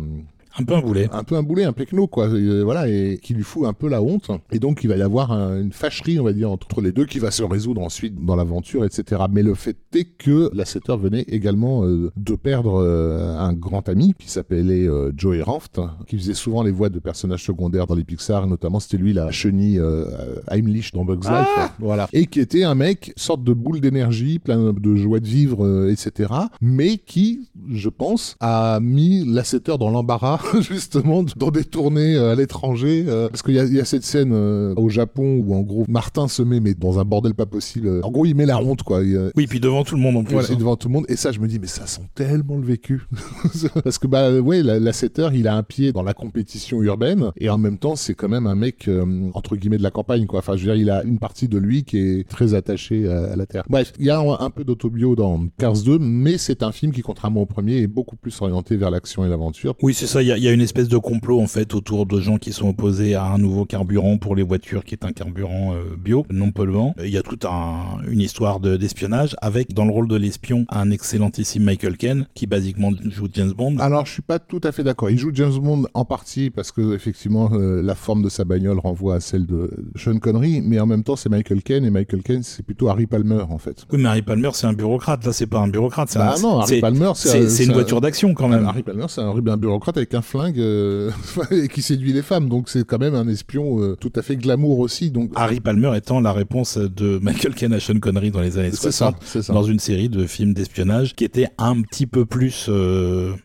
Un peu un boulet. un peu un boulet, un pecno, quoi. Et, voilà, et qui lui fout un peu la honte. Et donc, il va y avoir un- une fâcherie, on va dire, entre les deux, qui va se résoudre ensuite dans l'aventure, etc. Mais le fait est que la Setter venait également euh, de perdre euh, un grand ami qui s'appelait euh, Joey Ranft, qui faisait souvent les voix de personnages secondaires dans les Pixar, notamment c'était lui la chenille euh, Heimlich dans Bugs Ah Life. Voilà. Et qui était un mec, sorte de boule d'énergie, plein de joie de vivre, euh, etc. Mais qui, je pense, a mis la Setter dans l'embarras justement dans des tournées euh, à l'étranger euh, parce qu'il y, y a cette scène euh, au Japon où en gros Martin se met mais dans un bordel pas possible en gros il met la honte quoi Il, Oui, puis devant tout le monde en plus. voilà, hein. devant tout le monde et ça je me dis mais ça sent tellement le vécu parce que bah ouais la, la Setter il a un pied dans la compétition urbaine et en même temps c'est quand même un mec euh, entre guillemets de la campagne quoi enfin je veux dire il a une partie de lui qui est très attachée à, à la terre bref il y a un, un peu d'autobio dans Cars 2 mais c'est un film qui contrairement au premier est beaucoup plus orienté vers l'action et l'aventure Oui, c'est ça. Il il y, a une espèce de complot en fait autour de gens qui sont opposés à un nouveau carburant pour les voitures qui est un carburant euh, bio, non polluant. Il y a toute un, une histoire d'espionnage avec dans le rôle de l'espion un excellentissime Michael Ken qui basiquement joue James Bond. Alors je suis pas tout à fait d'accord. Il joue James Bond en partie parce que effectivement euh, la forme de sa bagnole renvoie à celle de Sean Connery, mais en même temps c'est Michael Ken et Michael Ken c'est plutôt Harry Palmer en fait. Oui mais Harry Palmer c'est un bureaucrate là c'est pas un bureaucrate. Ah non Harry Palmer c'est une voiture d'action quand même. Harry Palmer c'est un bureaucrate avec un flingue euh, et qui séduit les femmes donc c'est quand même un espion euh, tout à fait glamour aussi donc. Harry Palmer étant la réponse de Michael Ken à Sean Connery dans les années 60 ça, dans une série de films d'espionnage qui était un petit peu plus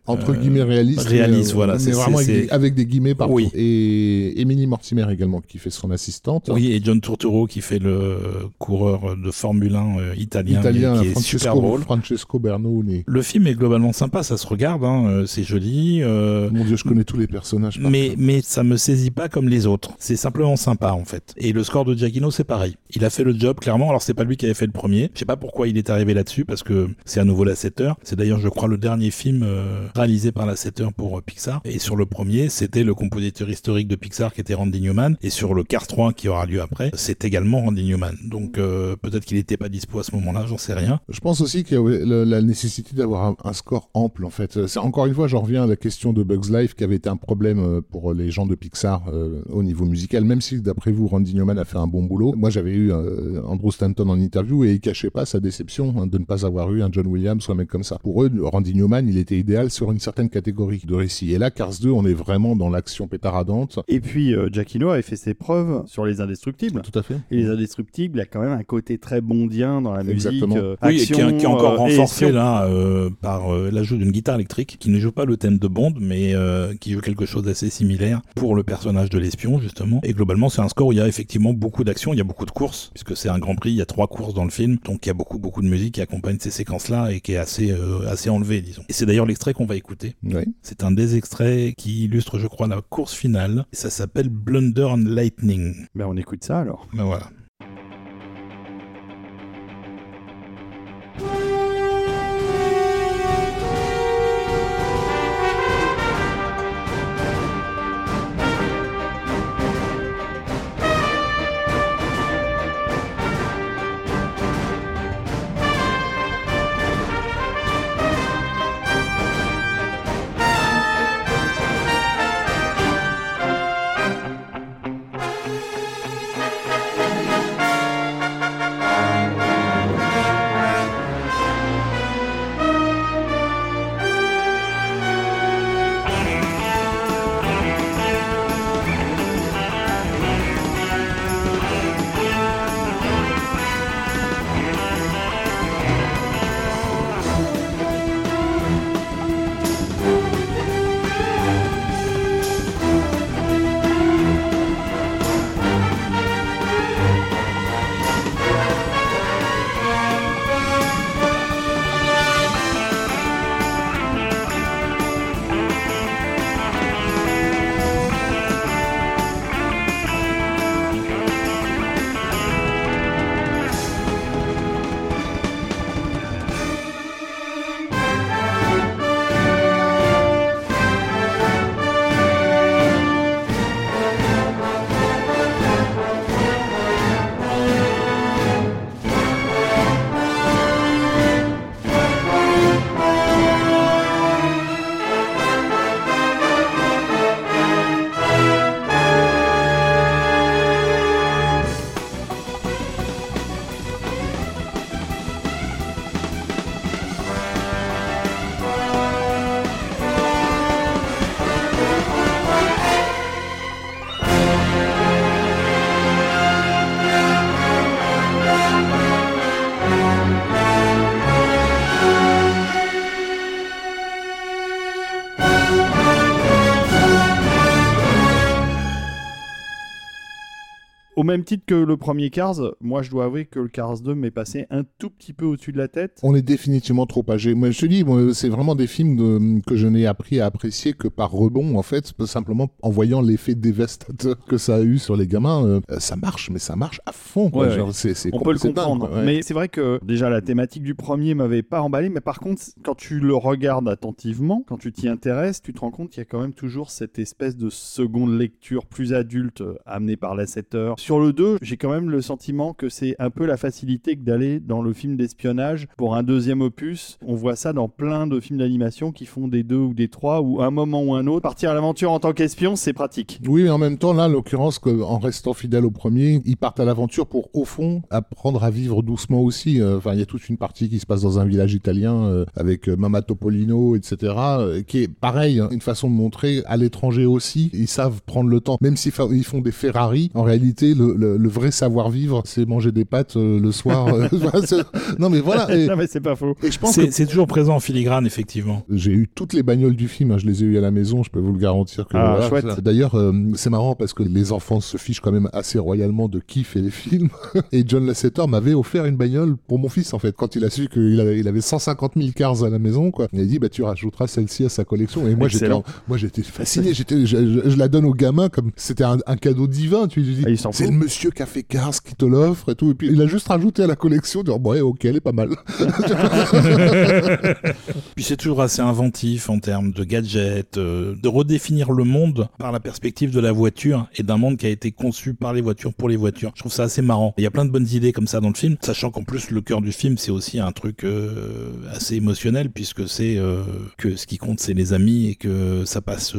entre guillemets réaliste. Réaliste voilà. C'est vraiment avec des, guillemets partout. Oui. Et Emily Mortimer également qui fait son assistante. Oui et John Turturro qui fait le coureur de Formule 1 italien, italien qui est Francesco, super drôle. Francesco Bernoni. Le film est globalement sympa, ça se regarde, hein, c'est joli. Euh... Mon dieu, je connais tous les personnages. Mais, mais ça me saisit pas comme les autres. C'est simplement sympa en fait. Et le score de Giacchino, c'est pareil. Il a fait le job clairement. Alors c'est pas lui qui avait fait le premier. Je sais pas pourquoi il est arrivé là-dessus parce que c'est à nouveau la 7 C'est d'ailleurs, je crois, le dernier film euh, réalisé par la 7 pour euh, Pixar. Et sur le premier, c'était le compositeur historique de Pixar qui était Randy Newman. Et sur le Cars 3 qui aura lieu après, c'est également Randy Newman. Donc euh, peut-être qu'il n'était pas dispo à ce moment-là, j'en sais rien. Je pense aussi qu'il y a la nécessité d'avoir un, score ample en fait. C'est encore une fois, j'en reviens à la question de Bugs Life qui avait été un problème pour les gens de Pixar au niveau musical. Même si d'après vous, Randy Newman a fait un bon boulot. Moi, j'avais eu Andrew Stanton en interview et il cachait pas sa déception hein, de ne pas avoir eu un John Williams ou un mec comme ça. Pour eux, Randy Newman, il était idéal sur une certaine catégorie de récit. Et là, Cars 2, on est vraiment dans l'action pétaradante. Et puis, euh, Giacchino avait fait ses preuves sur Les Indestructibles. Tout à fait. Et Les Indestructibles, il y a quand même un côté très bondien dans la musique. Euh, oui, action, et qui, est encore euh, renforcé là euh, par euh, l'ajout d'une guitare électrique qui ne joue pas le thème de Bond, mais euh, qui joue quelque chose d'assez similaire pour le personnage de l'espion justement. Et globalement, c'est un score où il y a effectivement beaucoup d'action, il y a beaucoup de courses, puisque c'est un Grand Prix, il y a trois courses dans le film, donc il y a beaucoup beaucoup de musique qui accompagne ces séquences-là et qui est assez euh, assez enlevée, disons. Et c'est d'ailleurs l'extrait qu'on va écouter. Oui. C'est un des extraits qui illustre, je crois, la course finale. Et ça s'appelle Blunder and Lightning. Ben on écoute ça alors. Ben voilà. Même titre que le premier Cars, moi je dois avouer que le Cars 2 m'est passé un tout petit peu au-dessus de la tête. On est définitivement trop âgé. Moi, je te dis, c'est vraiment des films de- que je n'ai appris à apprécier que par rebond, en fait, simplement en voyant l'effet dévastateur que ça a eu sur les gamins. euh, ça marche, mais ça marche à fond. quoi. Ouais, Genre, ouais. c'est, c'est On peut le dingue, comprendre. ouais. Mais c'est vrai que déjà la thématique du premier m'avait pas emballé. Mais par contre, quand tu le regardes attentivement, quand tu t'y intéresses, tu te rends compte qu'il y a quand même toujours cette espèce de seconde lecture plus adulte euh, amenée par Lasseter. Sur le 2, j'ai quand même le sentiment que c'est un peu la facilité que d'aller dans le film d'espionnage pour un deuxième opus. On voit ça dans plein de films d'animation qui font des deux ou des trois ou un moment ou un autre. Partir à l'aventure en tant qu'espion, c'est pratique. Oui, mais en même temps, là, en l'occurrence, en restant fidèle au premier, ils partent à l'aventure pour, au fond, apprendre à vivre doucement aussi. Euh, Enfin, il y a toute une partie qui se passe dans un village italien euh, avec euh, Mama Topolino, etc., qui est pareil, hein, une façon de montrer à l'étranger aussi. Ils savent prendre le temps, même s'ils font des Ferrari. En réalité, le, le- le vrai savoir-vivre, c'est manger des pâtes euh, le soir. euh, c'est- non, mais voilà. Et, non mais c'est pas faux. et je pense que C'est c'est toujours présent en filigrane, effectivement. j'ai eu toutes les bagnoles du film, hein, je les ai eues à la maison, je peux vous le garantir. Que, Ah, voilà, chouette. D'ailleurs, euh, c'est marrant parce que les enfants se fichent quand même assez royalement de qui fait les films. Et John Lasseter m'avait offert une bagnole pour mon fils, en fait, quand il a su qu'il avait, il avait 150 000 cars à la maison, quoi. Il a dit, bah, tu rajouteras celle-ci à sa collection. Et moi, j'étais, Excellent. moi, j'étais fasciné. J'étais, je, je- je la donne au gamin comme c'était un, un cadeau divin. Tu lui dis, Ah, c'est le monsieur fait Cars qui te l'offre et tout. Et puis, il a juste rajouté à la collection, bon, ouais, ok, elle est pas mal. Puis c'est toujours assez inventif en termes de gadgets, euh, de redéfinir le monde par la perspective de la voiture et d'un monde qui a été conçu par les voitures pour les voitures. Je trouve ça assez marrant. Il y a plein de bonnes idées comme ça dans le film, sachant qu'en plus le cœur du film c'est aussi un truc euh, assez émotionnel puisque c'est euh, que ce qui compte c'est les amis et que ça passe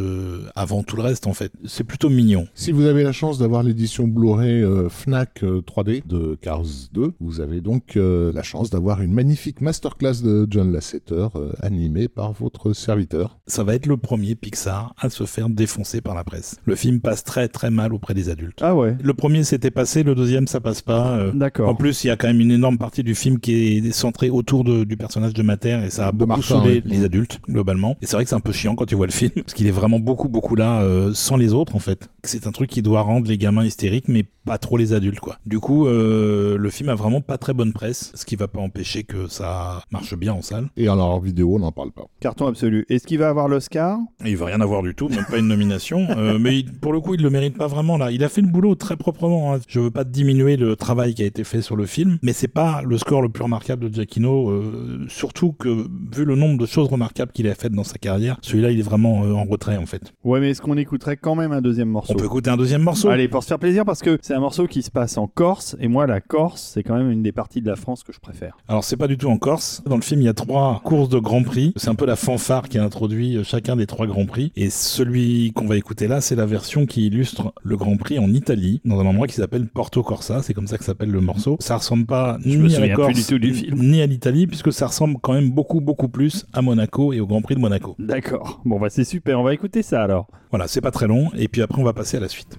avant tout le reste en fait. C'est plutôt mignon. Si vous avez la chance d'avoir l'édition Blu-ray euh, Fnac euh, 3D de Cars 2, vous avez donc euh, la chance d'avoir une magnifique masterclass de John Lasseter euh, animée par votre serviteur. Ça va être le premier Pixar à se faire défoncer par la presse. Le film passe très très mal auprès des adultes. Ah ouais. Le premier s'était passé, le deuxième ça passe pas. euh, D'accord. En plus, il y a quand même une énorme partie du film qui est centrée autour de- du personnage de Mater et ça a De beaucoup Martin, saoulé oui. les adultes globalement. Et c'est vrai que c'est un peu chiant quand tu vois le film parce qu'il est vraiment beaucoup beaucoup là euh, sans les autres en fait. C'est un truc qui doit rendre les gamins hystériques mais pas trop les adultes quoi. Du coup, euh, le film a vraiment pas très bonne presse, ce qui va pas empêcher que ça marche bien en salle. Et alors en vidéo, on n'en parle pas. Carton absolu. Est-ce qu'il va avoir l'Oscar? Il va rien avoir du tout, même pas une nomination. Euh, mais il- pour le coup, il le mérite pas vraiment là. Il a fait le boulot très proprement. hein. Je veux pas diminuer le travail qui a été fait sur le film, mais c'est pas le score le plus remarquable de Giacchino. euh, surtout que vu le nombre de choses remarquables qu'il a faites dans sa carrière, celui-là, il est vraiment euh, en retrait en fait. Ouais, mais est-ce qu'on écouterait quand même un deuxième morceau? On peut écouter un deuxième morceau. Allez, pour se faire plaisir, parce que c'est un morceau qui se passe en Corse, et moi, la Corse, c'est quand même une des parties de la France que je préfère. Alors c'est pas du tout en Corse. Dans le film, il y a trois courses de Grand Prix. C'est un peu la fanfare qui introduit euh, chacun des trois Grands Prix. Et celui qu'on va écouter là, c'est la version qui illustre le Grand Prix en Italie, dans un endroit qui s'appelle Porto Corsa. C'est comme ça que s'appelle le morceau. Ça ressemble pas Je ni à la Corse du tout du film. ni à l'Italie, puisque ça ressemble quand même beaucoup beaucoup plus à Monaco et au Grand Prix de Monaco. D'accord. Bon, bah c'est super, on va écouter ça alors. Voilà, c'est pas très long. Et puis après, on va passer à la suite.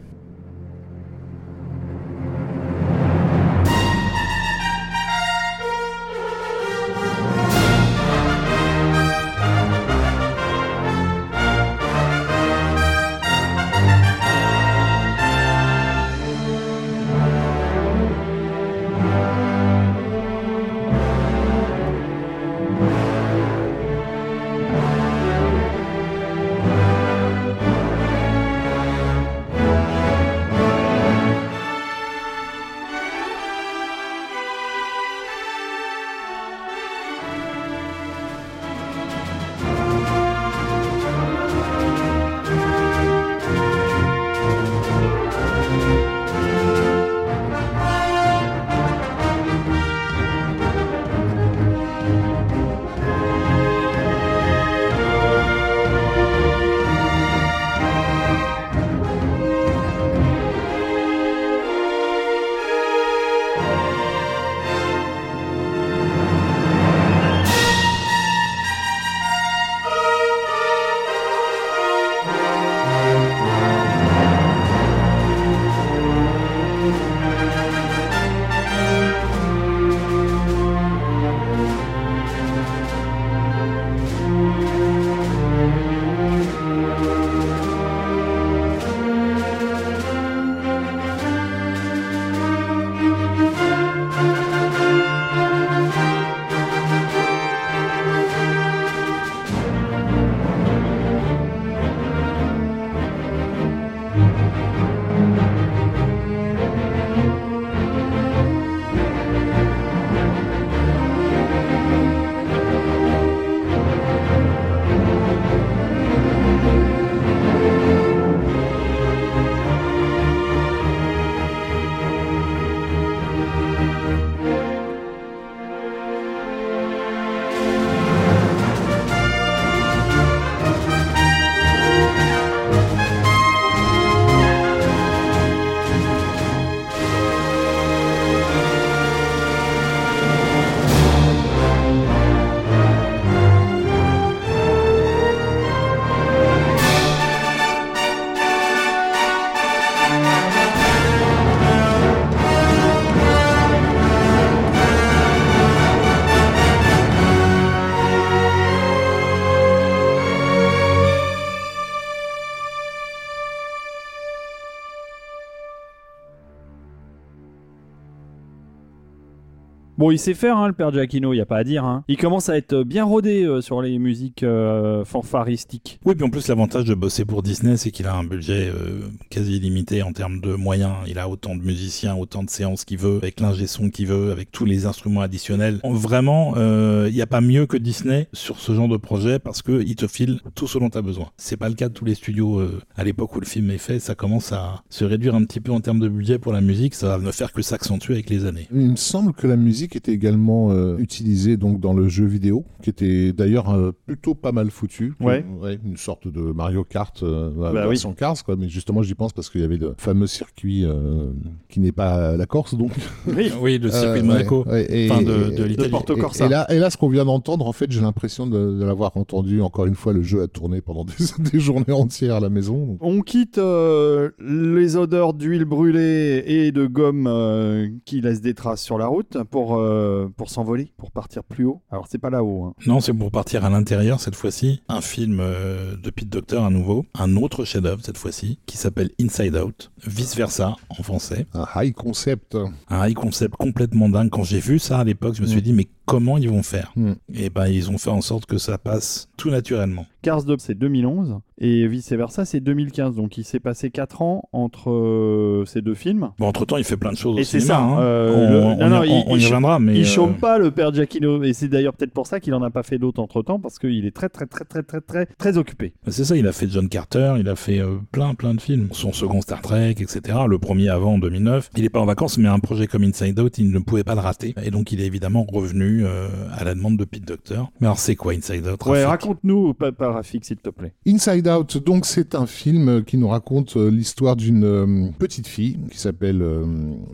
Bon, il sait faire, hein, le père Giacchino, il y a pas à dire. Hein. Il commence à être bien rodé euh, sur les musiques euh, fanfaristiques. Oui, puis en plus, l'avantage de bosser pour Disney, c'est qu'il a un budget euh, quasi illimité en termes de moyens. Il a autant de musiciens, autant de séances qu'il veut, avec l'ingé son qu'il veut, avec tous les instruments additionnels. Vraiment, il n'y a pas mieux que Disney sur ce genre de projet parce qu'il te file tout ce dont tu as besoin. C'est pas le cas de tous les studios à l'époque où le film est fait. Ça commence à se réduire un petit peu en termes de budget pour la musique. Ça va ne faire que s'accentuer avec les années. Il me semble que la musique était également euh, utilisé donc dans le jeu vidéo, qui était d'ailleurs euh, plutôt pas mal foutu. Ouais. une sorte de Mario Kart euh, Bah version Cars, quoi. Mais justement, j'y pense parce qu'il y avait le fameux circuit euh, qui n'est pas la Corse, donc. Oui, Oui, le circuit de Monaco. ouais, ouais, et- Enfin, de, de l'Italie. Porto et- Corsa. Et, là, et là, ce qu'on vient d'entendre, en fait, j'ai l'impression de, de l'avoir entendu encore une fois. Le jeu a tourné pendant des, des journées entières à la maison. donc. On quitte euh, les odeurs d'huile brûlée et de gomme euh, qui laissent des traces sur la route pour, euh, pour s'envoler, pour partir plus haut. Alors c'est pas là-haut. hein. Non, c'est pour partir à l'intérieur cette fois-ci. Un film euh, de Pete Docter à nouveau. Un autre chef-d'œuvre cette fois-ci qui s'appelle Inside Out. Vice versa en français. Un high concept. Un high concept complètement dingue. Quand j'ai vu ça à l'époque, je me suis Mm. dit mais comment ils vont faire Mm. Et ben ils ont fait en sorte que ça passe tout naturellement. Cars 2 c'est 2011 et vice versa c'est 2015. Donc il s'est passé 4 ans entre euh, ces deux films. Bon, entre temps, il fait plein de choses Et c'est ça, hein. euh, on, le- on non, y- non, on- il- on y il- reviendra, mais il euh, chôme pas le père Giacchino et c'est d'ailleurs peut-être pour ça qu'il en a pas fait d'autres entre temps parce qu'il est très très très très très très très occupé. C'est ça, il a fait John Carter, il a fait euh, plein plein de films. Son second Star Trek, etc. Le premier avant en 2009. Il est pas en vacances, mais un projet comme Inside Out, il ne pouvait pas le rater. Et donc il est évidemment revenu euh, à la demande de Pete Docter. Mais alors c'est quoi Inside Out Ouais, raconte-nous Papa Rafik s'il te plaît. Inside Out, donc c'est un film qui nous raconte euh, l'histoire d'une euh, petite fille qui s'appelle euh,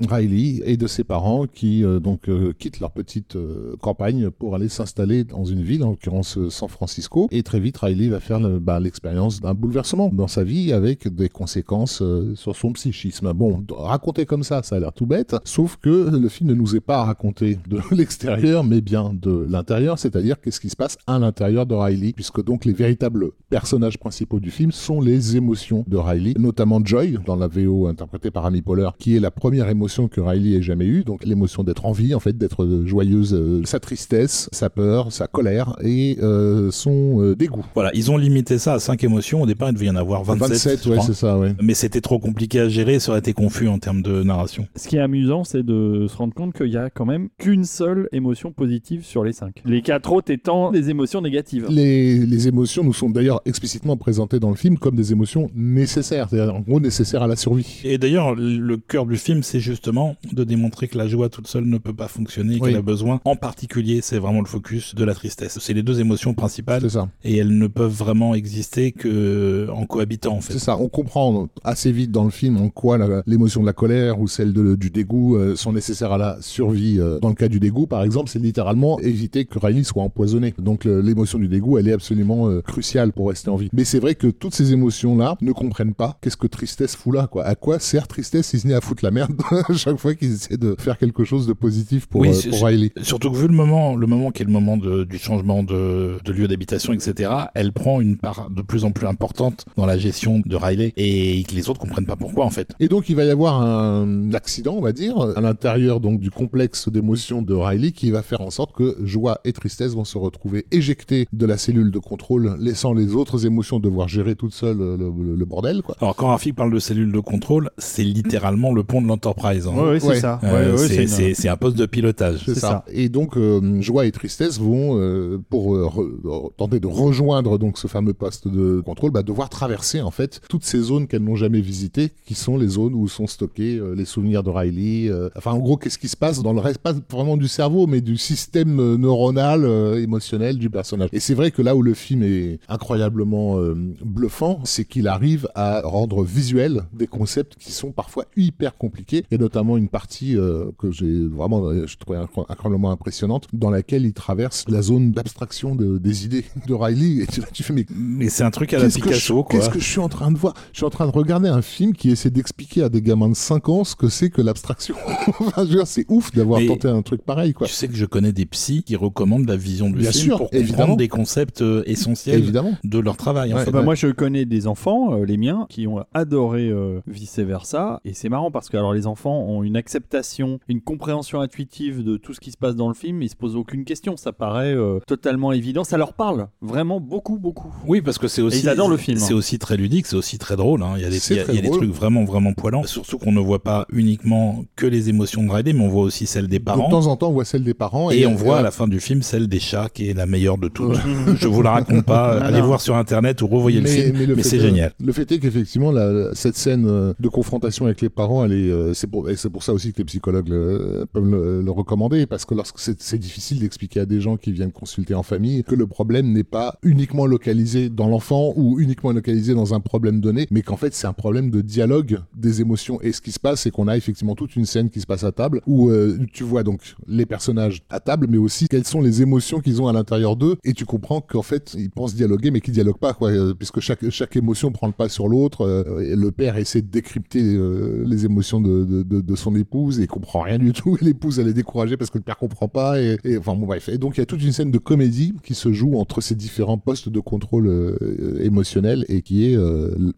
Riley et de ses parents qui euh, donc euh, quittent leur petite euh, campagne pour aller s'installer dans une ville, en l'occurrence euh, San Francisco. Et très vite, Riley va faire le- bah, l'expérience d'un bouleversement dans sa vie avec des conséquences euh, sur son psychisme. Bon, raconté comme ça, ça a l'air tout bête, sauf que le film ne nous est pas raconté de l'extérieur, mais bien de l'intérieur, c'est-à-dire qu'est-ce qui se passe à l'intérieur de Riley, puisque donc les véritables personnages principaux du film sont les émotions de Riley, notamment Joy, dans la VO interprétée par Amy Poehler, qui est la première émotion que Riley ait jamais eue, donc l'émotion d'être en vie, en fait, d'être joyeuse, euh, sa tristesse, sa peur, sa colère et euh, son euh, dégoût. Voilà, ils ont limité ça à 5 émotions. Au départ, il devait y en avoir 27. 27, je ouais, c'est ça, ouais. Mais c'était trop compliqué à gérer, ça aurait été confus en termes de narration. Ce qui est amusant, c'est de se rendre compte qu'il y a quand même qu'une seule émotion positive sur les cinq. Les quatre autres étant des émotions négatives. Les, les émotions nous sont d'ailleurs explicitement présentées dans le film comme des émotions nécessaires, c'est-à-dire en gros nécessaires à la survie. Et d'ailleurs, le cœur du film, c'est justement de démontrer que la joie toute seule ne peut pas fonctionner, Oui. qu'elle a besoin, en particulier, c'est vraiment le focus de la tristesse. C'est les deux émotions principales C'est ça. et elles ne peuvent vraiment exister que en cohabitant en fait. C'est ça, on comprend assez vite dans le film en quoi la- l'émotion de la colère ou celle de- du dégoût euh, sont nécessaires à la survie. euh. Dans le cas du dégoût, par exemple, c'est littéralement éviter que Riley soit empoisonné. Donc l'émotion du dégoût, elle est absolument euh, cruciale pour rester en vie. Mais c'est vrai que toutes ces émotions-là ne comprennent pas qu'est-ce que tristesse fout là, quoi. À quoi sert tristesse si ce n'est à foutre la merde à chaque fois qu'ils essaient de faire quelque chose de positif pour, Oui, euh, pour Riley. Surtout que vu le moment, le moment qui est le moment de- du changement de, de lieu d'habitation, etc., elle prend une part de plus en plus importante dans la gestion de Riley et que les autres comprennent pas pourquoi en fait. Et donc il va y avoir un accident, on va dire, à l'intérieur donc du complexe d'émotions de Riley qui va faire en sorte que joie et tristesse vont se retrouver éjectées de la cellule de contrôle, laissant les autres émotions devoir gérer toutes seules le, le- le bordel, quoi. Alors quand Rafik parle de cellule de contrôle, c'est littéralement le pont de l'Enterprise. hein. Ouais, ouais, c'est Ouais. ça. Euh, Ouais, ouais, c'est- une- c'est c'est un poste de pilotage. C'est C'est ça. Et donc euh, joie et tristesse vont euh, pour euh, re- tenter de rejoindre donc ce fameux poste de contrôle, bah, devoir traverser en fait toutes ces zones qu'elles n'ont jamais visitées, qui sont les zones où sont stockés euh, les souvenirs de Riley. euh, enfin en gros, qu'est-ce qui se passe dans le reste, pas vraiment du cerveau, mais du système euh, neuronal euh, émotionnel du personnage. Et c'est vrai que là où le film est incroyablement euh, bluffant, c'est qu'il arrive à rendre visuel des concepts qui sont parfois hyper compliqués. A notamment une partie euh, que j'ai vraiment, je trouvais incro- incroyablement impressionnante, dans laquelle il traverse la zone d'abstraction de- des idées de Riley. Et tu, tu fais, mais Mais c'est un truc à la Picasso, qu'est-ce que je suis en train de voir? Je suis en train de regarder un film qui essaie d'expliquer à des gamins de 5 ans ce que c'est que l'abstraction. enfin, c'est ouf d'avoir tenté un truc pareil, quoi. Tu sais que je connais connais des psys qui recommandent la vision du Bien film sûr, pour comprendre évidemment. des concepts euh, essentiels Évidemment. de leur travail. en Ouais. fait. Bah, Moi, je connais des enfants, euh, les miens, qui ont adoré euh, vice versa. Et c'est marrant parce que alors, les enfants ont une acceptation, une compréhension intuitive de tout ce qui se passe dans le film. Ils se posent aucune question. Ça paraît euh, totalement évident. Ça leur parle vraiment beaucoup, beaucoup. Oui, parce que c'est aussi. ils adorent le film, C'est hein. aussi très ludique, c'est aussi très drôle. hein. Il y a des, C'est il y a- très il y a des trucs vraiment, vraiment poilants. Surtout qu'on ne voit pas uniquement que les émotions de Riley, mais on voit aussi celles des De parents. temps en temps, on voit celle des parents. Et on euh, voit à la fin du film celle des chats qui est la meilleure de toutes. Je vous la raconte pas. Allez non. voir sur internet ou revoyez le film. Mais, c'est est- génial. Le fait est qu'effectivement, cette scène euh, de confrontation avec les parents, elle est, euh, c'est pour, c'est pour ça aussi que les psychologues le- peuvent le, le recommander, parce que lorsque c'est, c'est difficile d'expliquer à des gens qui viennent consulter en famille que le problème n'est pas uniquement localisé dans l'enfant ou uniquement localisé dans un problème donné, mais qu'en fait c'est un problème de dialogue des émotions. Et ce qui se passe, c'est qu'on a effectivement toute une scène qui se passe à table où euh, tu vois donc les personnages à table, mais aussi quelles sont les émotions qu'ils ont à l'intérieur d'eux, et tu comprends qu'en fait ils pensent dialoguer, mais qu'ils dialoguent pas, quoi, euh, puisque chaque chaque émotion prend le pas sur l'autre. euh, le père essaie de décrypter euh, les émotions de, de, de, son épouse et comprend rien du tout. L'épouse elle est découragée parce que le père comprend pas. Et, enfin bon bref. Et donc il y a toute une scène de comédie qui se joue entre ces différents postes de contrôle émotionnel et qui est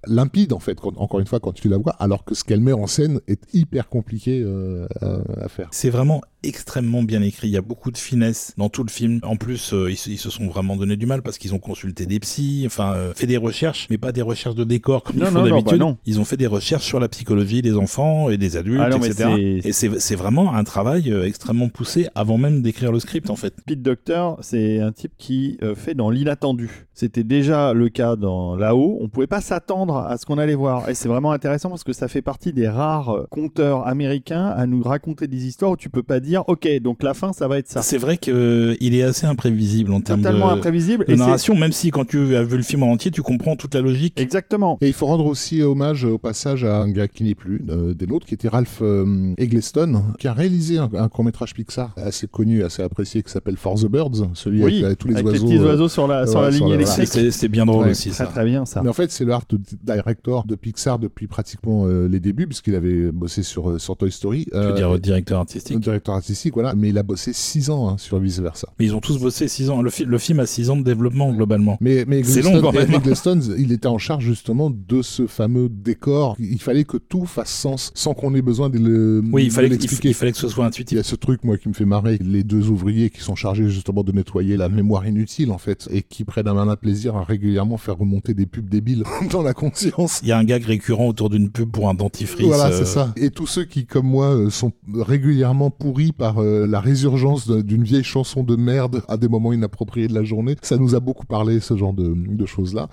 limpide en fait. Quand- encore une fois quand tu la vois, alors que ce qu'elle met en scène est hyper compliqué à, faire. C'est vraiment extrêmement bien écrit. Beaucoup de finesse dans tout le film. En plus, euh, ils, se- ils se sont vraiment donné du mal parce qu'ils ont consulté des psys, enfin, euh, fait des recherches, mais pas des recherches de décor comme Non, ils font non, non, d'habitude. bah ils ont fait des recherches sur la psychologie des enfants et des adultes, Ah non, etc. c'est- Et c'est vraiment un travail euh, extrêmement poussé avant même d'écrire le script, en fait. Pete Docter, c'est un type qui fait dans l'inattendu. C'était déjà le cas dans là-haut. On pouvait pas s'attendre à ce qu'on allait voir. Et c'est vraiment intéressant parce que ça fait partie des rares euh, conteurs américains à nous raconter des histoires où tu peux pas dire, ok, donc la fin, ça va être ça. C'est vrai qu'il est assez imprévisible en termes Totalement de, imprévisible. de et narration, même si quand tu as vu le film en entier, tu comprends toute la logique. Exactement. Et il faut rendre aussi hommage au passage à un gars qui n'est plus euh, des nôtres, qui était Ralph euh, Eggleston, qui a réalisé un, un court-métrage Pixar assez connu, assez apprécié, qui s'appelle For the Birds, celui Oui, avec, euh, tous les avec oiseaux. les petits euh, oiseaux sur la, sur ouais, la sur ligne c'est bien drôle Ouais, aussi, Très ça. très bien ça. Mais en fait, c'est le art director de Pixar depuis pratiquement euh, les débuts, puisqu'il avait bossé sur, euh, sur Toy Story. Tu veux dire directeur artistique? directeur artistique, voilà. Mais il a bossé 6 ans hein, sur Vice Versa. Mais ils ont tous bossé 6 ans. Le, fi- le film a 6 ans de développement globalement. Mais, mais C'est long, quand même. Eggleston, il était en charge justement de ce fameux décor. Il fallait que tout fasse sens sans qu'on ait besoin de le Oui, il fallait, il, il que ce soit Il intuitif. y a ce truc, moi, qui me fait marrer, les deux ouvriers qui sont chargés justement de nettoyer la mémoire inutile, en fait, et qui prennent un plaisir à régulièrement faire remonter des pubs débiles dans la conscience. Il y a un gag récurrent autour d'une pub pour un dentifrice. Voilà, euh, c'est ça. Et tous ceux qui, comme moi, euh, sont régulièrement pourris par euh, la résurgence d'une vieille chanson de merde à des moments inappropriés de la journée, ça nous a beaucoup parlé, ce genre de, de choses-là.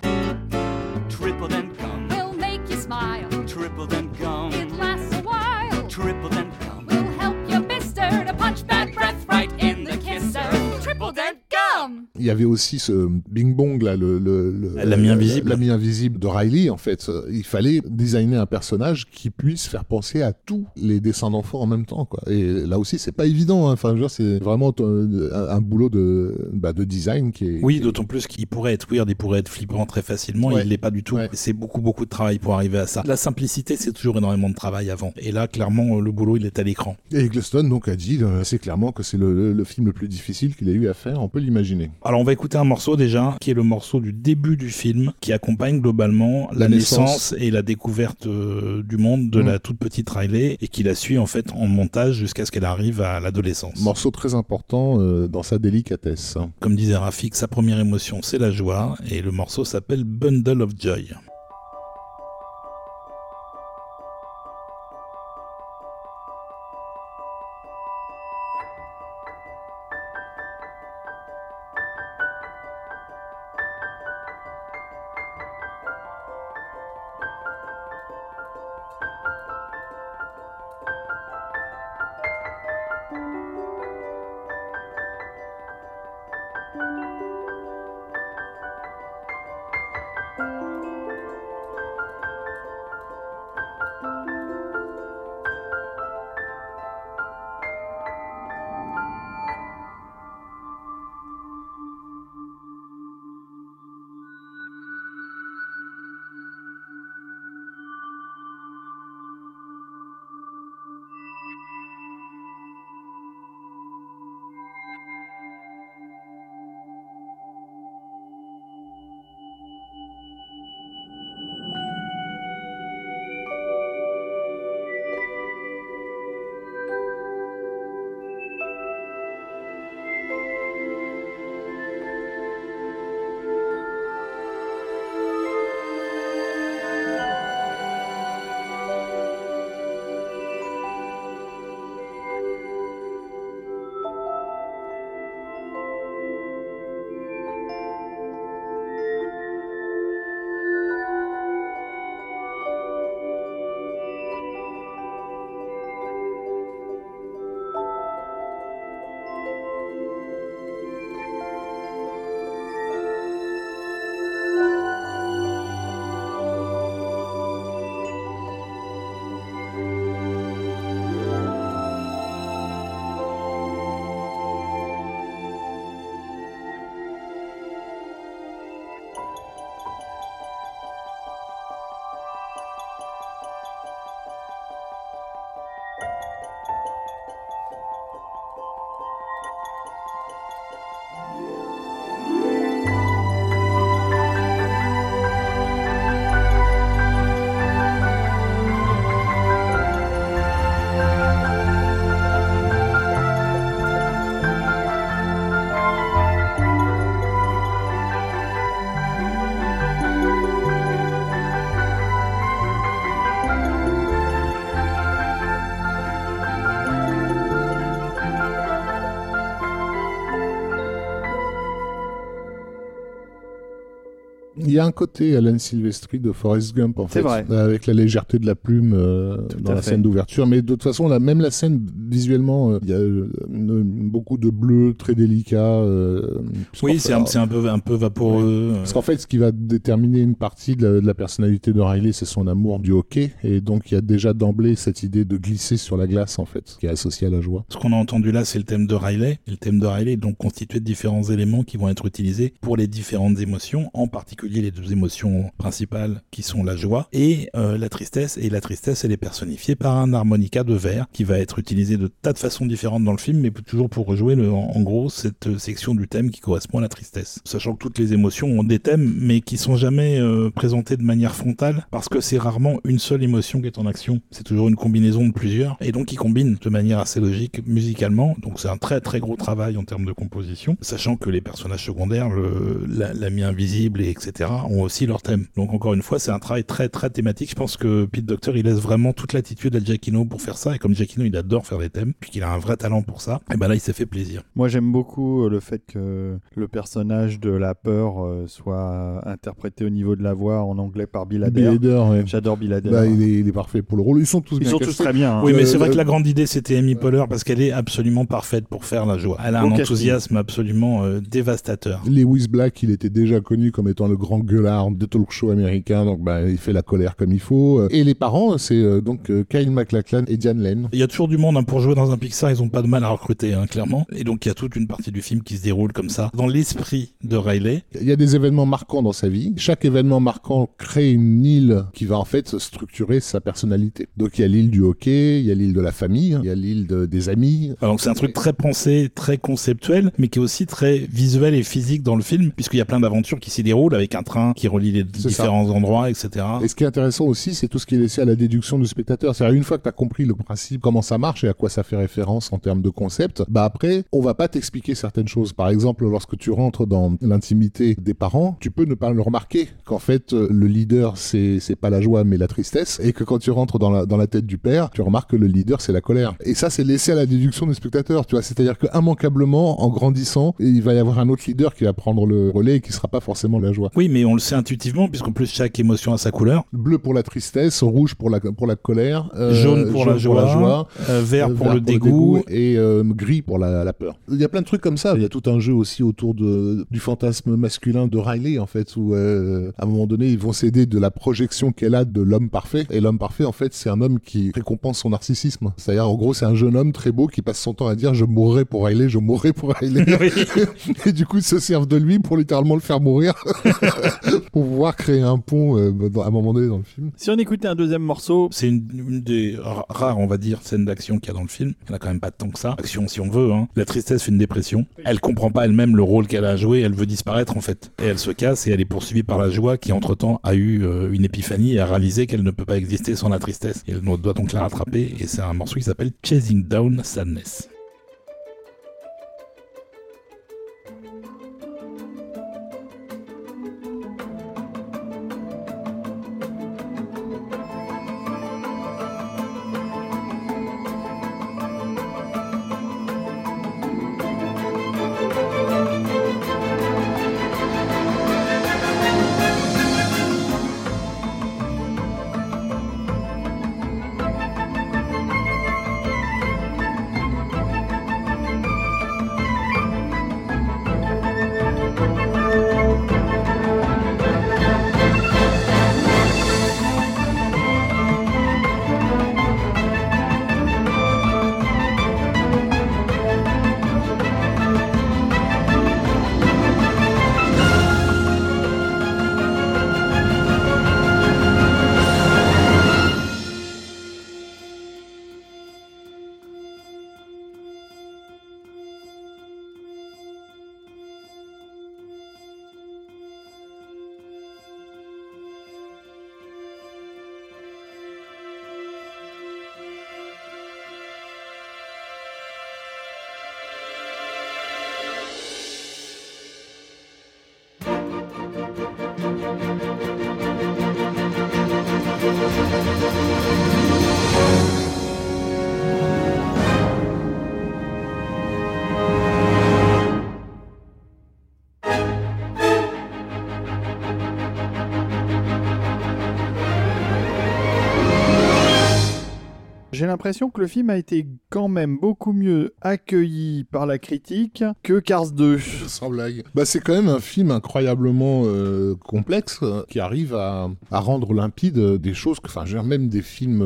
Il y avait aussi ce Bing Bong, là, le, le, le- L'ami invisible. l'ami invisible de Riley, en fait. Il fallait designer un personnage qui puisse faire penser à tous les dessins d'enfants en même temps, quoi. Et là aussi, c'est pas évident, hein. Enfin, je veux dire, c'est vraiment euh, un, un boulot de, bah, de design qui est. Oui, d'autant plus qu'il pourrait être weird, il pourrait être flippant très facilement, Ouais. il l'est pas du tout. Ouais. C'est beaucoup, beaucoup de travail pour arriver à ça. La simplicité, c'est toujours énormément de travail avant. Et là, clairement, euh, le boulot, il est à l'écran. Et Eggleston, donc, a dit, euh, c'est clairement que c'est le, le- le film le plus difficile qu'il ait eu à faire, on peut l'imaginer. Alors, on va écouter un morceau déjà, qui est le morceau du début du film, qui accompagne globalement la, La naissance. et la découverte euh, du monde de Mm. la toute petite Riley, et qui la suit en fait en montage jusqu'à ce qu'elle arrive à l'adolescence. Morceau très important euh, dans sa délicatesse. Comme disait Rafik, sa première émotion, c'est la joie, et le morceau s'appelle Bundle of Joy. Y a un côté Alan Silvestri de Forrest Gump en fait, vrai. avec la légèreté de la plume euh, dans la fait. scène d'ouverture. Mais de toute façon, la, même la scène visuellement, euh, il y a euh, une- beaucoup de bleu très délicat. euh, Oui, c'est un, peu, un peu vaporeux. euh, Parce qu'en fait, ce qui va déterminer une partie de la, de la personnalité de Riley, c'est son amour du hockey. Et donc, il y a déjà d'emblée cette idée de glisser sur la glace, en fait, qui est associée à la joie. Ce qu'on a entendu là, c'est le thème de Riley. Et le thème de Riley est donc constitué de différents éléments qui vont être utilisés pour les différentes émotions, en particulier les deux émotions principales qui sont la joie et euh, la tristesse. Et la tristesse, elle est personnifiée par un harmonica de verre qui va être utilisé de tas de façons différentes dans le film, mais toujours pour rejouer en, gros cette euh, section du thème qui correspond à la tristesse. Sachant que toutes les émotions ont des thèmes, mais qui sont jamais euh, présentés de manière frontale, parce que c'est rarement une seule émotion qui est en action. C'est toujours une combinaison de plusieurs, et donc qui combinent de manière assez logique musicalement. Donc c'est un très très gros travail en termes de composition, sachant que les personnages secondaires, l'ami invisible et etc. ont aussi leur thème. Donc encore une fois, c'est un travail très très thématique. Je pense que Pete Docter, il laisse vraiment toute l'attitude à Giacchino pour faire ça, et comme Giacchino, il adore faire des thèmes, puis qu'il a un vrai talent pour ça, et ben là, il s'est fait plaisir. Moi, j'aime beaucoup euh, le fait que le personnage de la peur euh, soit interprété au niveau de la voix en anglais par Bill Hader, ouais. J'adore Bill Hader. Bah, il, est, il est parfait pour le rôle. Ils sont tous Ils bien sont tous très bien. hein. Oui, mais Euh, c'est vrai euh, que la grande idée, c'était Amy Poehler, parce qu'elle est absolument parfaite pour faire la joie. Elle a un enthousiasme absolument euh, dévastateur. Lewis Black, il était déjà connu comme étant le grand gueulard des talk shows américains, donc bah, il fait la colère comme il faut. Et les parents, c'est euh, donc euh, Kyle MacLachlan et Diane Lane. Il y a toujours du monde hein, pour jouer dans un Pixar, ils ont pas de mal à recruter, hein, clairement. Et donc il y a toute une partie du film qui se déroule comme ça, dans l'esprit de Riley. Il y a des événements marquants dans sa vie. Chaque événement marquant crée une île qui va en fait structurer sa personnalité. Donc il y a l'île du hockey, il y a l'île de la famille, il y a l'île de- des amis. Alors donc c'est un truc très pensé, très conceptuel, mais qui est aussi très visuel et physique dans le film, puisqu'il y a plein d'aventures qui s'y déroulent avec un train qui relie les différents endroits, etc. Et ce qui est intéressant aussi, c'est tout ce qui est laissé à la déduction du spectateur. C'est-à-dire une fois que tu as compris le principe, comment ça marche et à quoi ça fait référence en termes de concept, bah après, on va pas t'expliquer certaines choses. Par exemple, lorsque tu rentres dans l'intimité des parents, tu peux ne pas le remarquer qu'en fait euh, le leader c'est c'est pas la joie mais la tristesse et que quand tu rentres dans la dans la tête du père, tu remarques que le leader c'est la colère. Et ça c'est laissé à la déduction du spectateur, tu vois. C'est-à-dire que immanquablement, en grandissant, il va y avoir un autre leader qui va prendre le relais et qui sera pas forcément la joie. Oui, mais on le sait intuitivement, puisqu'en plus chaque émotion a sa couleur. Bleu pour la tristesse, rouge pour la, pour la colère, euh, Jaune pour la joie, Euh, vert pour le dégoût. et euh, gris pour la, la peur. Il y a plein de trucs comme ça. Il y a tout un jeu aussi autour de, du fantasme masculin de Riley, en fait, où euh, à un moment donné, ils vont s'aider de la projection qu'elle a de l'homme parfait. Et l'homme parfait, en fait, c'est un homme qui récompense son narcissisme. C'est-à-dire, en gros, c'est un jeune homme très beau qui passe son temps à dire je mourrai pour Riley, je mourrai pour Riley. et du coup, ils se servent de lui pour littéralement le faire mourir, pour pouvoir créer un pont euh, dans- à un moment donné dans le film. Si on écoutait un deuxième morceau, C'est une, une des ra- rares, on va dire, scènes d'action qu'il y a dans le film. Il n'y en a quand même pas tant que ça. Action, si on veut. Hein. La tristesse une dépression. Elle comprend pas elle-même le rôle qu'elle a joué. Elle veut disparaître, en fait. Et elle se casse et elle est poursuivie par la joie qui, entre-temps, a eu euh, une épiphanie et a réalisé qu'elle ne peut pas exister sans la tristesse. Et elle doit donc la rattraper. Et c'est un morceau qui s'appelle Chasing Down Sadness. J'ai l'impression que le film a été quand même beaucoup mieux accueilli par la critique que Cars 2. Sans blague. Bah, c'est quand même un film incroyablement euh, complexe euh, qui arrive à, à rendre limpide euh, des choses que, enfin, même des films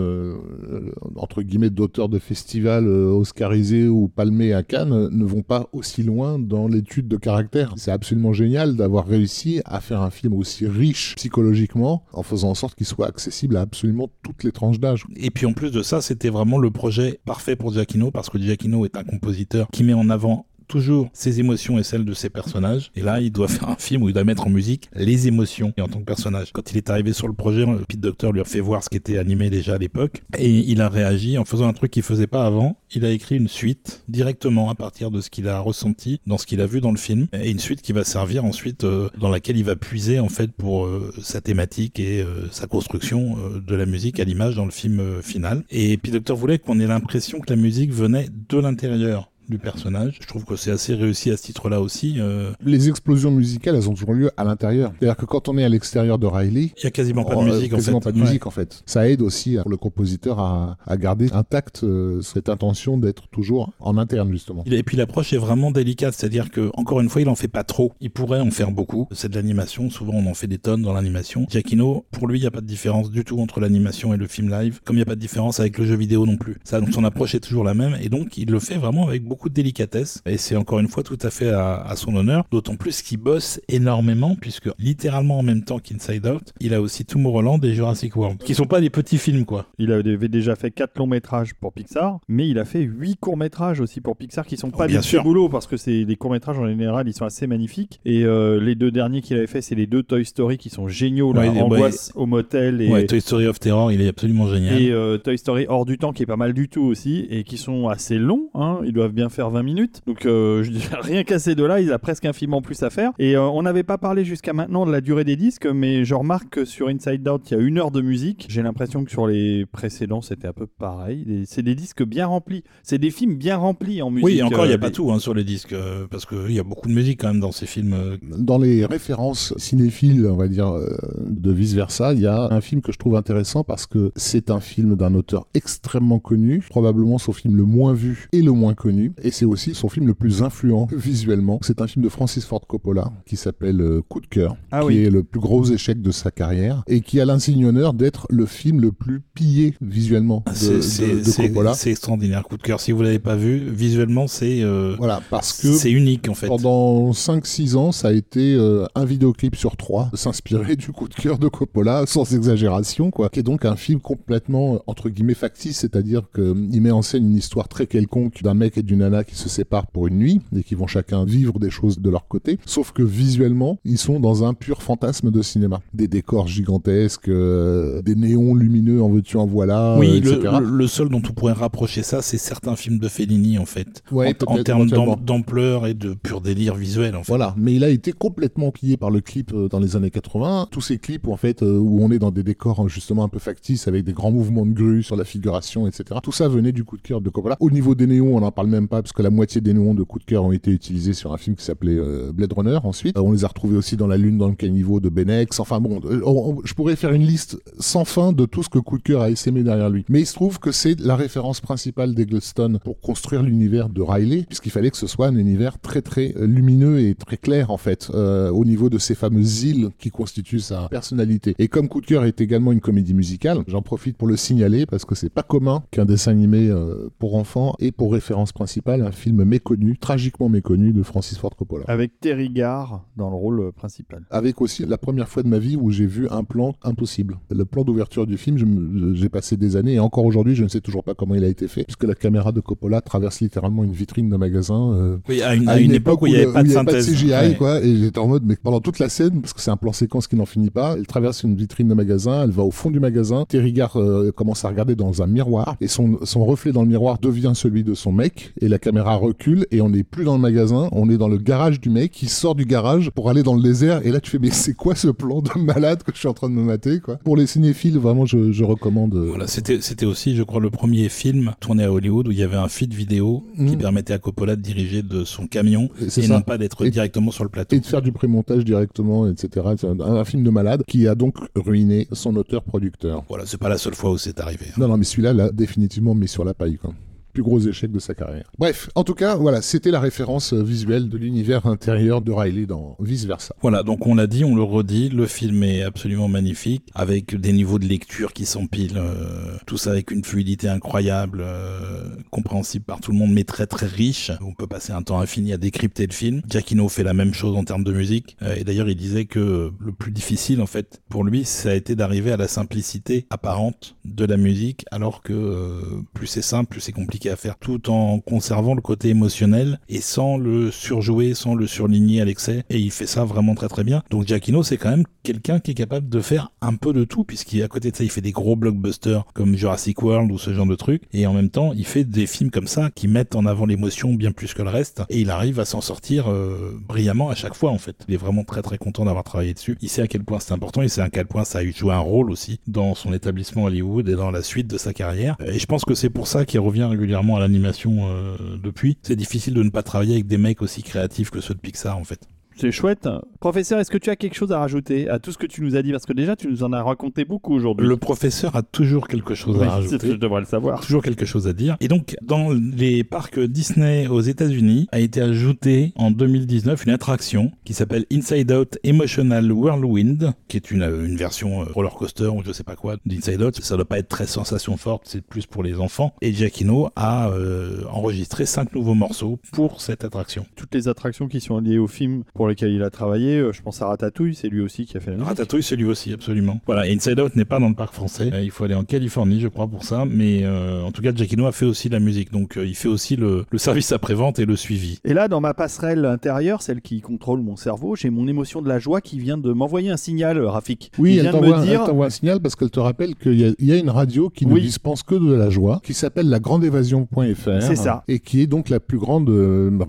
entre guillemets d'auteurs de festivals euh, oscarisés ou palmés à Cannes ne vont pas aussi loin dans l'étude de caractère. C'est absolument génial d'avoir réussi à faire un film aussi riche psychologiquement en faisant en sorte qu'il soit accessible à absolument toutes les tranches d'âge. Et puis en plus de ça, c'était vraiment le projet parfait pour Giacchino parce que Giacchino est un compositeur qui met en avant toujours ses émotions et celles de ses personnages. Et là, il doit faire un film où il doit mettre en musique les émotions et en tant que personnage. Quand il est arrivé sur le projet, euh, Pete Docter lui a fait voir ce qui était animé déjà à l'époque et il a réagi en faisant un truc qu'il faisait pas avant. Il a écrit une suite directement à partir de ce qu'il a ressenti dans ce qu'il a vu dans le film et une suite qui va servir ensuite euh, dans laquelle il va puiser en fait pour euh, sa thématique et euh, sa construction de la musique à l'image dans le film final. Et Pete Docter voulait qu'on ait l'impression que la musique venait de l'intérieur du personnage. Je trouve que c'est assez réussi à ce titre-là aussi. Euh, Les explosions musicales, elles ont toujours lieu à l'intérieur. C'est-à-dire que quand on est à l'extérieur de Riley, Il y a quasiment pas de Oh, musique en fait. pas de Ouais. musique en fait. Ça aide aussi pour le compositeur à, à garder intact euh, cette intention d'être toujours en interne justement. Et puis l'approche est vraiment délicate, c'est-à-dire que encore une fois, il en fait pas trop. Il pourrait en faire beaucoup. C'est de l'animation. Souvent, on en fait des tonnes dans l'animation. Giacchino, pour lui, il n'y a pas de différence du tout entre l'animation et le film live, comme il n'y a pas de différence avec le jeu vidéo non plus. Ça, donc son approche est toujours la même, et donc il le fait vraiment avec beaucoup de délicatesse. Et c'est encore une fois tout à fait à, à son honneur. D'autant plus qu'il bosse énormément, puisque littéralement en même temps qu'Inside Out, il a aussi Tomorrowland et Jurassic World, qui sont pas des petits films quoi. Il avait déjà fait 4 longs métrages pour Pixar, mais il a fait 8 courts métrages aussi pour Pixar qui sont pas Oh, bien des sûr. boulots parce que c'est les courts métrages en général ils sont assez magnifiques. Et euh, les deux derniers qu'il avait fait, c'est les deux Toy Story qui sont géniaux. Là, Ouais, bah, Angoisse au motel et, Ouais, Toy Story of Terror, il est absolument génial. et euh, Toy Story hors du temps qui est pas mal du tout aussi et qui sont assez longs. Hein, ils doivent bien faire 20 minutes. Donc euh, je rien qu'à ces deux-là, il a presque un film en plus à faire. Et euh, on n'avait pas parlé jusqu'à maintenant de la durée des disques, mais je remarque que sur Inside Out, il y a une heure de musique. J'ai l'impression que sur les précédents, c'était un peu pareil. C'est des disques bien remplis. C'est des films bien remplis en musique. Oui, et encore, il n'y a euh, pas des- tout hein, sur les disques, euh, parce qu'il y a beaucoup de musique quand même dans ces films. Dans les références cinéphiles, on va dire, euh, de vice versa, il y a un film que je trouve intéressant parce que c'est un film d'un auteur extrêmement connu, probablement son film le moins vu et le moins connu, et c'est aussi son film le plus influent visuellement. C'est un film de Francis Ford Coppola qui s'appelle euh, Coup de cœur, Ah qui oui. est le plus gros échec de sa carrière et qui a l'insigne honneur d'être le film le plus pillé visuellement de, C'est- de- C'est de c'est- Coppola. c'est extraordinaire, coup de cœur. Si vous l'avez pas vu, visuellement, c'est euh, Voilà, parce que c'est unique en fait. Pendant 5-6 ans, ça a été euh, un vidéoclip sur trois, s'inspirer du coup de cœur de Coppola, sans exagération, quoi. Qui est donc un film complètement, euh, entre guillemets, factice, c'est-à-dire qu'il met en scène une histoire très quelconque d'un mec et d'une nana qui se séparent pour une nuit, et qui vont chacun vivre des choses de leur côté. Sauf que visuellement, ils sont dans un pur fantasme de cinéma. Des décors gigantesques, euh, des néons lumineux en veux-tu en voilà, oui, euh, le, etc. le- le seul dont on pourrait rapprocher ça, c'est certains films de Fellini en fait. Ouais, en, termes d'ampleur et de pur délire visuel en fait. Voilà, mais il a été complètement pillé par le clip euh, dans les années 80. Tous ces clips où, en fait, euh, où on est dans des décors hein, justement un peu factices avec des grands mouvements de grue sur la figuration, etc. Tout ça venait du coup de cœur de Coppola. Au niveau des néons, on n'en parle même pas parce que la moitié des néons de coup de cœur ont été utilisés sur un film qui s'appelait euh, Blade Runner ensuite. Euh, on les a retrouvés aussi dans La Lune dans le caniveau de Benex. Enfin bon, euh, je pourrais faire une liste sans fin de tout ce que coup de cœur a essaimé derrière lui. Mais il se trouve que c'est la référence principale d'Eggleston pour construire l'univers de Riley, puisqu'il fallait que ce soit un univers très très lumineux et très clair en fait, au niveau de ces fameuses îles qui constituent sa personnalité. Et comme Coup de cœur est également une comédie musicale, j'en profite pour le signaler parce que c'est pas commun qu'un dessin animé pour enfants ait pour référence principale un film méconnu, tragiquement méconnu de Francis Ford Coppola. Avec Terry Garr dans le rôle euh, principal. Avec aussi la première fois de ma vie où j'ai vu un plan impossible. Le plan d'ouverture du film, j'ai passé des années et encore aujourd'hui, je ne sais toujours pas comment il a été fait, puisque la caméra de Coppola traverse littéralement une vitrine de magasin. euh, Oui, à une, à une époque où il n'y avait pas de il y synthèse. CGI, Ouais. quoi, et j'étais en mode, mais pendant toute la scène, parce que c'est un plan séquence qui n'en finit pas, elle traverse une vitrine de magasin, elle va au fond du magasin, Terry Garr euh, commence à regarder dans un miroir, et son, son reflet dans le miroir devient celui de son mec, et la la caméra recule et on n'est plus dans le magasin, on est dans le garage du mec qui sort du garage pour aller dans le désert. Et là, tu fais, mais c'est quoi ce plan de malade que je suis en train de me mater, quoi? Pour les cinéphiles, vraiment, je, je recommande. euh, Voilà, c'était c'était aussi, je crois, le premier film tourné à Hollywood où il y avait un feed vidéo qui Mhm. permettait à Coppola de diriger de son camion Et c'est et non pas d'être directement sur le plateau. et de faire du prémontage directement, etc. C'est un, un film de malade qui a donc ruiné son auteur-producteur. Voilà, c'est pas la seule fois où c'est arrivé. hein. Non, non, mais celui-là l'a définitivement mis sur la paille, quoi. Plus gros échec de sa carrière. Bref, en tout cas, voilà, c'était la référence euh, visuelle de l'univers intérieur de Riley dans Vice Versa. Voilà, donc on l'a dit, on le redit, le film est absolument magnifique, avec des niveaux de lecture qui s'empilent, euh, tout ça avec une fluidité incroyable, euh, compréhensible par tout le monde, mais très très riche. On peut passer un temps infini à décrypter le film. Giacchino fait la même chose en termes de musique, et d'ailleurs il disait que le plus difficile en fait pour lui, ça a été d'arriver à la simplicité apparente de la musique, alors que plus c'est simple, plus c'est compliqué à faire, tout en conservant le côté émotionnel et sans le surjouer, sans le surligner à l'excès. Et il fait ça vraiment très très bien. Donc Giacchino, c'est quand même quelqu'un qui est capable de faire un peu de tout, puisqu'à côté de ça, il fait des gros blockbusters comme Jurassic World ou ce genre de trucs. Et en même temps, il fait des films comme ça qui mettent en avant l'émotion bien plus que le reste. Et il arrive à s'en sortir euh, brillamment à chaque fois, en fait. Il est vraiment très très content d'avoir travaillé dessus. Il sait à quel point c'est important, il sait à quel point ça a joué un rôle aussi dans son établissement Hollywood et dans la suite de sa carrière. Et je pense que c'est pour ça qu'il revient régulièrement à l'animation euh, depuis. C'est difficile de ne pas travailler avec des mecs aussi créatifs que ceux de Pixar, en fait. C'est chouette. Professeur, est-ce que tu as quelque chose à rajouter à tout ce que tu nous as dit? Parce que déjà, tu nous en as raconté beaucoup aujourd'hui. Le professeur a toujours quelque chose Oui, à rajouter. je devrais le savoir. toujours quelque chose à dire. Et donc, dans les parcs Disney aux États-Unis, a été ajoutée en 2019 une attraction qui s'appelle Inside Out Emotional Whirlwind, qui est une, euh, une version euh, roller coaster ou je sais pas quoi d'Inside Out. Ça doit pas être très sensation forte, c'est plus pour les enfants. Et Giacchino a euh, enregistré cinq nouveaux morceaux pour cette attraction. Toutes les attractions qui sont liées au film pour lesquelles il a travaillé, euh, je pense à Ratatouille, c'est lui aussi qui a fait la musique. Ratatouille, c'est lui aussi, absolument. Voilà, Inside Out n'est pas dans le parc français. Euh, il faut aller en Californie, je crois, pour ça. Mais euh, en tout cas, Giacchino a fait aussi la musique. Donc, euh, il fait aussi le, le service après-vente et le suivi. Et là, dans ma passerelle intérieure, celle qui contrôle mon cerveau, j'ai mon émotion de la joie qui vient de m'envoyer un signal, Rafik. Oui, il elle vient de t'envoie me dire. un signal parce qu'elle te rappelle qu'il y, y a une radio qui ne Oui. dispense que de la joie, qui s'appelle la grandeévasion.fr. C'est ça. Et qui est donc la plus grande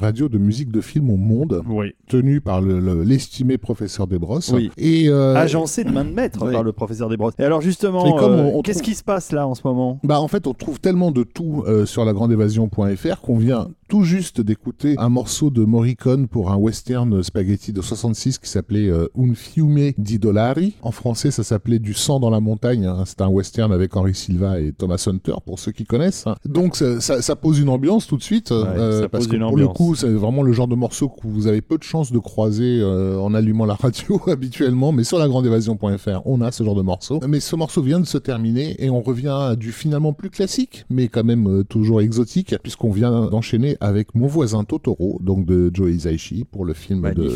radio de musique de film au monde, Oui. tenue par le- le- l'estimé professeur Desbrosses. Oui. Et euh, Agencé de main de maître Oui. par le professeur Desbrosses. Et alors justement, euh, qu'est-ce trouve- qui se passe là en ce moment? Bah en fait on trouve tellement de tout euh, sur la grandeévasion.fr qu'on vient tout juste d'écouter un morceau de Morricone pour un western spaghetti de 66 qui s'appelait euh, Un fiume di dollari. En français ça s'appelait Du sang dans la montagne. hein. C'est un western avec Henry Silva et Thomas Hunter pour ceux qui connaissent. hein. Donc ça, ça- ça pose une ambiance tout de suite euh, ça parce pose que une pour le coup c'est vraiment le genre de morceau que vous avez peu de chances de croiser euh, en allumant la radio habituellement. Mais sur la grandeévasion.fr on a ce genre de morceau. Mais ce morceau vient de se terminer et on revient à du finalement plus classique, mais quand même toujours exotique, puisqu'on vient d'enchaîner avec Mon voisin Totoro, donc de Joe Hisaishi, pour le film de,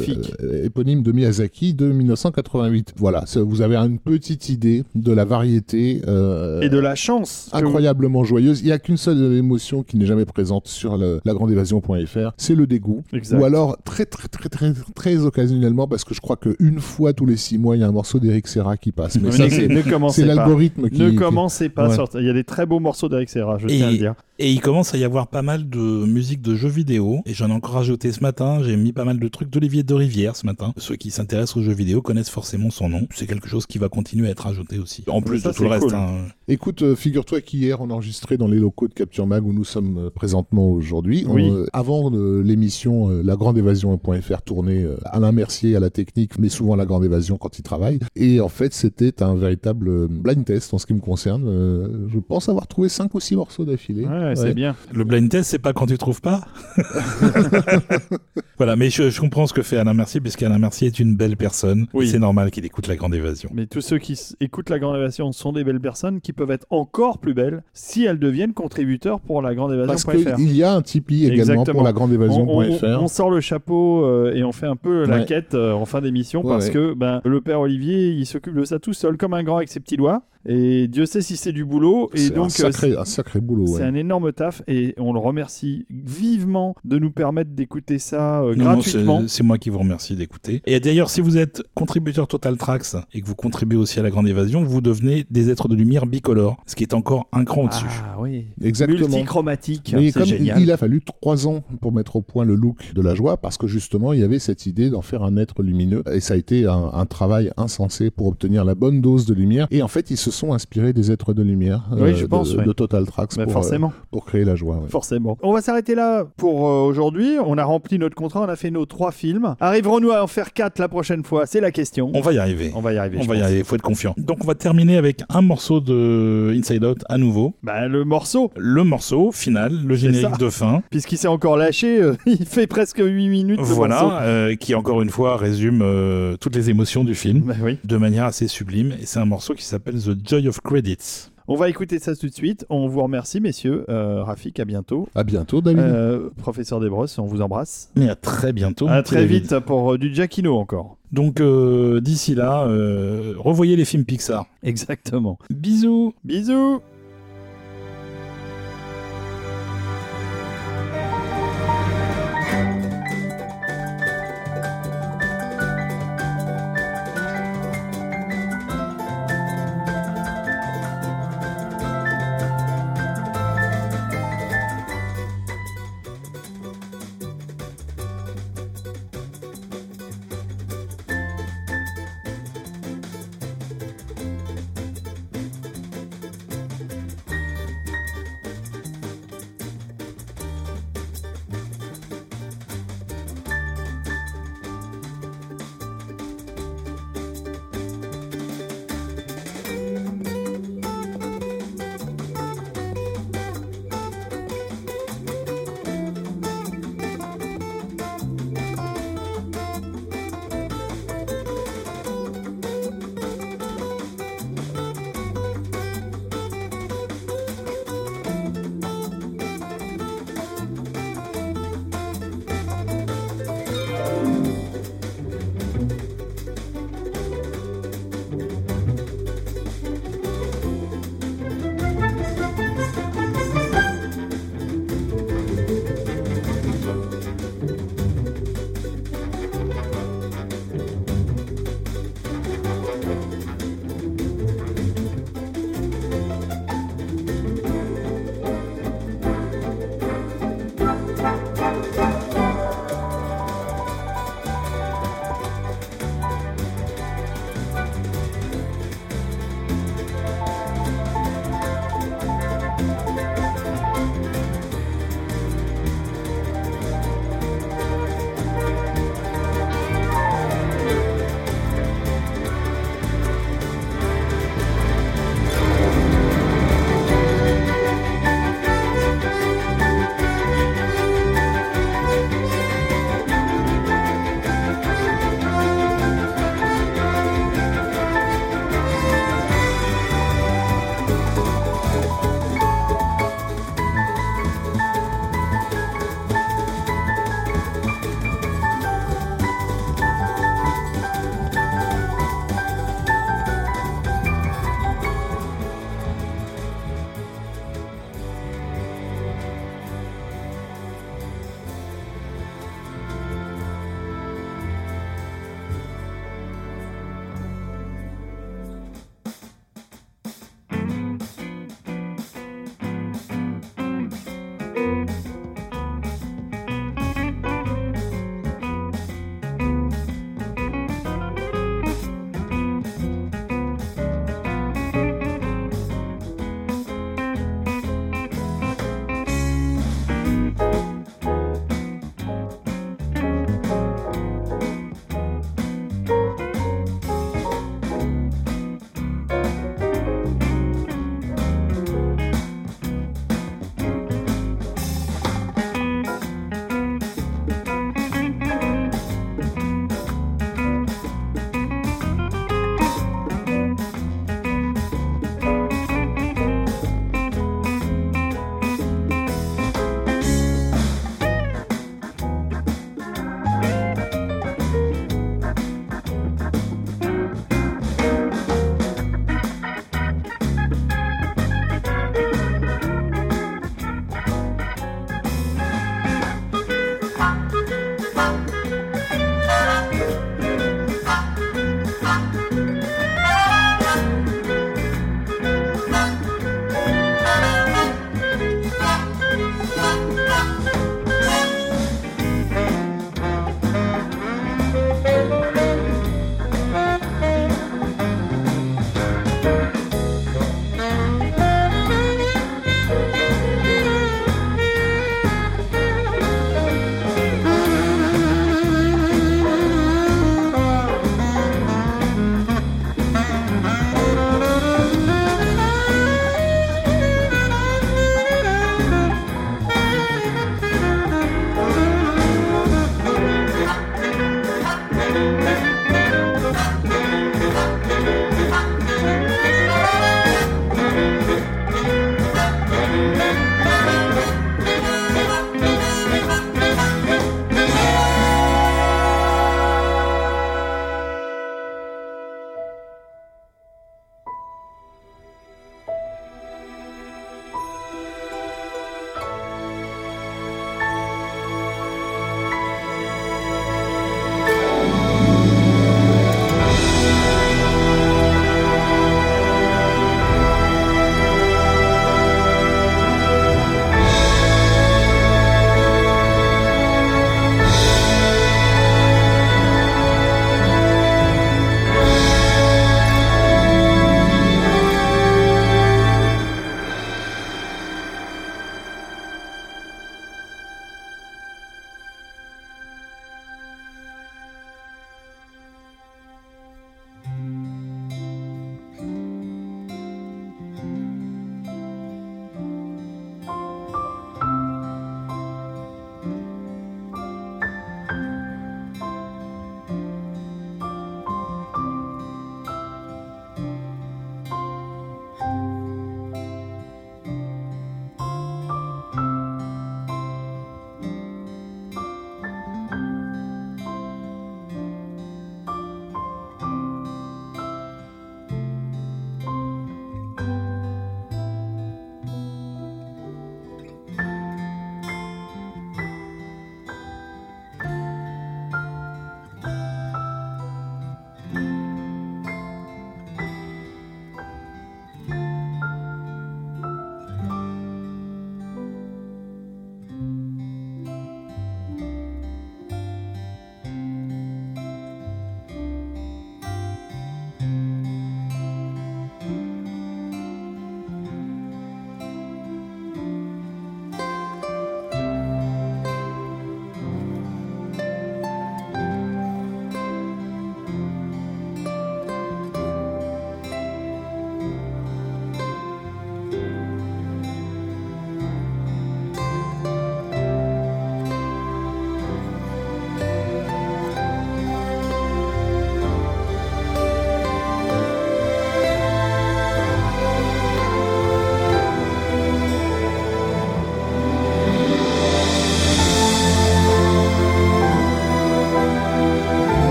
euh, éponyme de Miyazaki de 1988. Voilà, vous avez une petite idée de la variété. euh, Et de la chance. incroyablement joyeuse. Il n'y a qu'une seule émotion qui n'est jamais présente sur le, la grandeévasion.fr, c'est le dégoût. Exact. Ou alors très très très très très occasionnellement parce que je crois qu'une fois tous les six mois il y a un morceau d'Eric Serra qui passe. Mais Ne- ça c'est ne commencez c'est pas. l'algorithme qui. Ne qui- commencez pas. Ouais. sur- Il y a des très beaux morceaux d'Eric Serra, je Et- tiens à le dire. Et il commence à y avoir pas mal de musique de jeux vidéo. Et j'en ai encore rajouté ce matin. J'ai mis pas mal de trucs d'Olivier de Rivière ce matin. Ceux qui s'intéressent aux jeux vidéo connaissent forcément son nom. C'est quelque chose qui va continuer à être ajouté aussi. En plus Ça, de tout le reste. cool. hein. Écoute, euh, figure-toi qu'hier on a enregistré dans les locaux de Capture Mag où nous sommes euh, présentement aujourd'hui. Oui. On, euh, avant euh, l'émission euh, La Grande Évasion.fr tournée euh, Alain Mercier à la technique, mais souvent à La Grande Évasion quand il travaille. Et en fait c'était un véritable blind test en ce qui me concerne. Euh, je pense avoir trouvé cinq ou six morceaux d'affilée. Ouais, Ouais. c'est bien. Le blind test, c'est pas quand tu trouves pas. voilà, mais je, je comprends ce que fait Alain Mercier, puisqu'Alain Mercier est une belle personne. Oui. C'est normal qu'il écoute la grande évasion. Mais tous ceux qui écoutent la Grande Évasion sont des belles personnes qui peuvent être encore plus belles si elles deviennent contributeurs pour la Grande Parce Évasion.fr. qu'il y a un Tipeee également Exactement. pour la grande On, on- on sort le chapeau euh, et on fait un peu la Ouais. quête euh, en fin d'émission Ouais, parce ouais. que ben, le père Olivier il s'occupe de ça tout seul comme un grand avec ses petits doigts et Dieu sait si c'est du boulot et C'est donc un euh, sacré, un sacré boulot. c'est ouais. un énorme énorme taf et on le remercie vivement de nous permettre d'écouter ça euh, gratuitement. c'est- C'est moi qui vous remercie d'écouter. Et d'ailleurs, si vous êtes contributeur Total Tracks et que vous contribuez aussi à la Grande Évasion, vous devenez des êtres de lumière bicolores, ce qui est encore un cran au-dessus. Ah oui. Exactement. Multichromatique, Mais comme génial. il a fallu trois ans pour mettre au point le look de la joie, parce que justement, il y avait cette idée d'en faire un être lumineux, et ça a été un, un travail insensé pour obtenir la bonne dose de lumière. Et en fait, ils se sont inspirés des êtres de lumière euh, Oui, je de, pense, ouais. de Total Tracks Bah, pour, forcément. euh, pour créer la joie. ouais. Forcément. On va s'arrêter là pour euh, aujourd'hui. On a rempli notre contrat, on a fait nos trois films. Arriverons-nous à en faire quatre la prochaine fois? C'est la question. On va y arriver. On va y arriver. On va y arriver, faut être confiant. Donc on va terminer avec un morceau de Inside Out à nouveau. Bah, le morceau, Le morceau final, le générique de fin. puisqu'il s'est encore lâché, euh, il fait presque 8 minutes. Voilà, euh, qui encore une fois résume euh, toutes les émotions du film Bah oui. de manière assez sublime. Et c'est un morceau qui s'appelle The Joy of Credits. On va écouter ça tout de suite. On vous remercie, messieurs. Euh, Rafik, à bientôt. À bientôt, David. Euh, professeur Desbrosses, on vous embrasse. Mais à très bientôt. À très David. vite pour euh, du Giacchino encore. Donc euh, d'ici là, euh, revoyez les films Pixar. Exactement. Bisous Bisous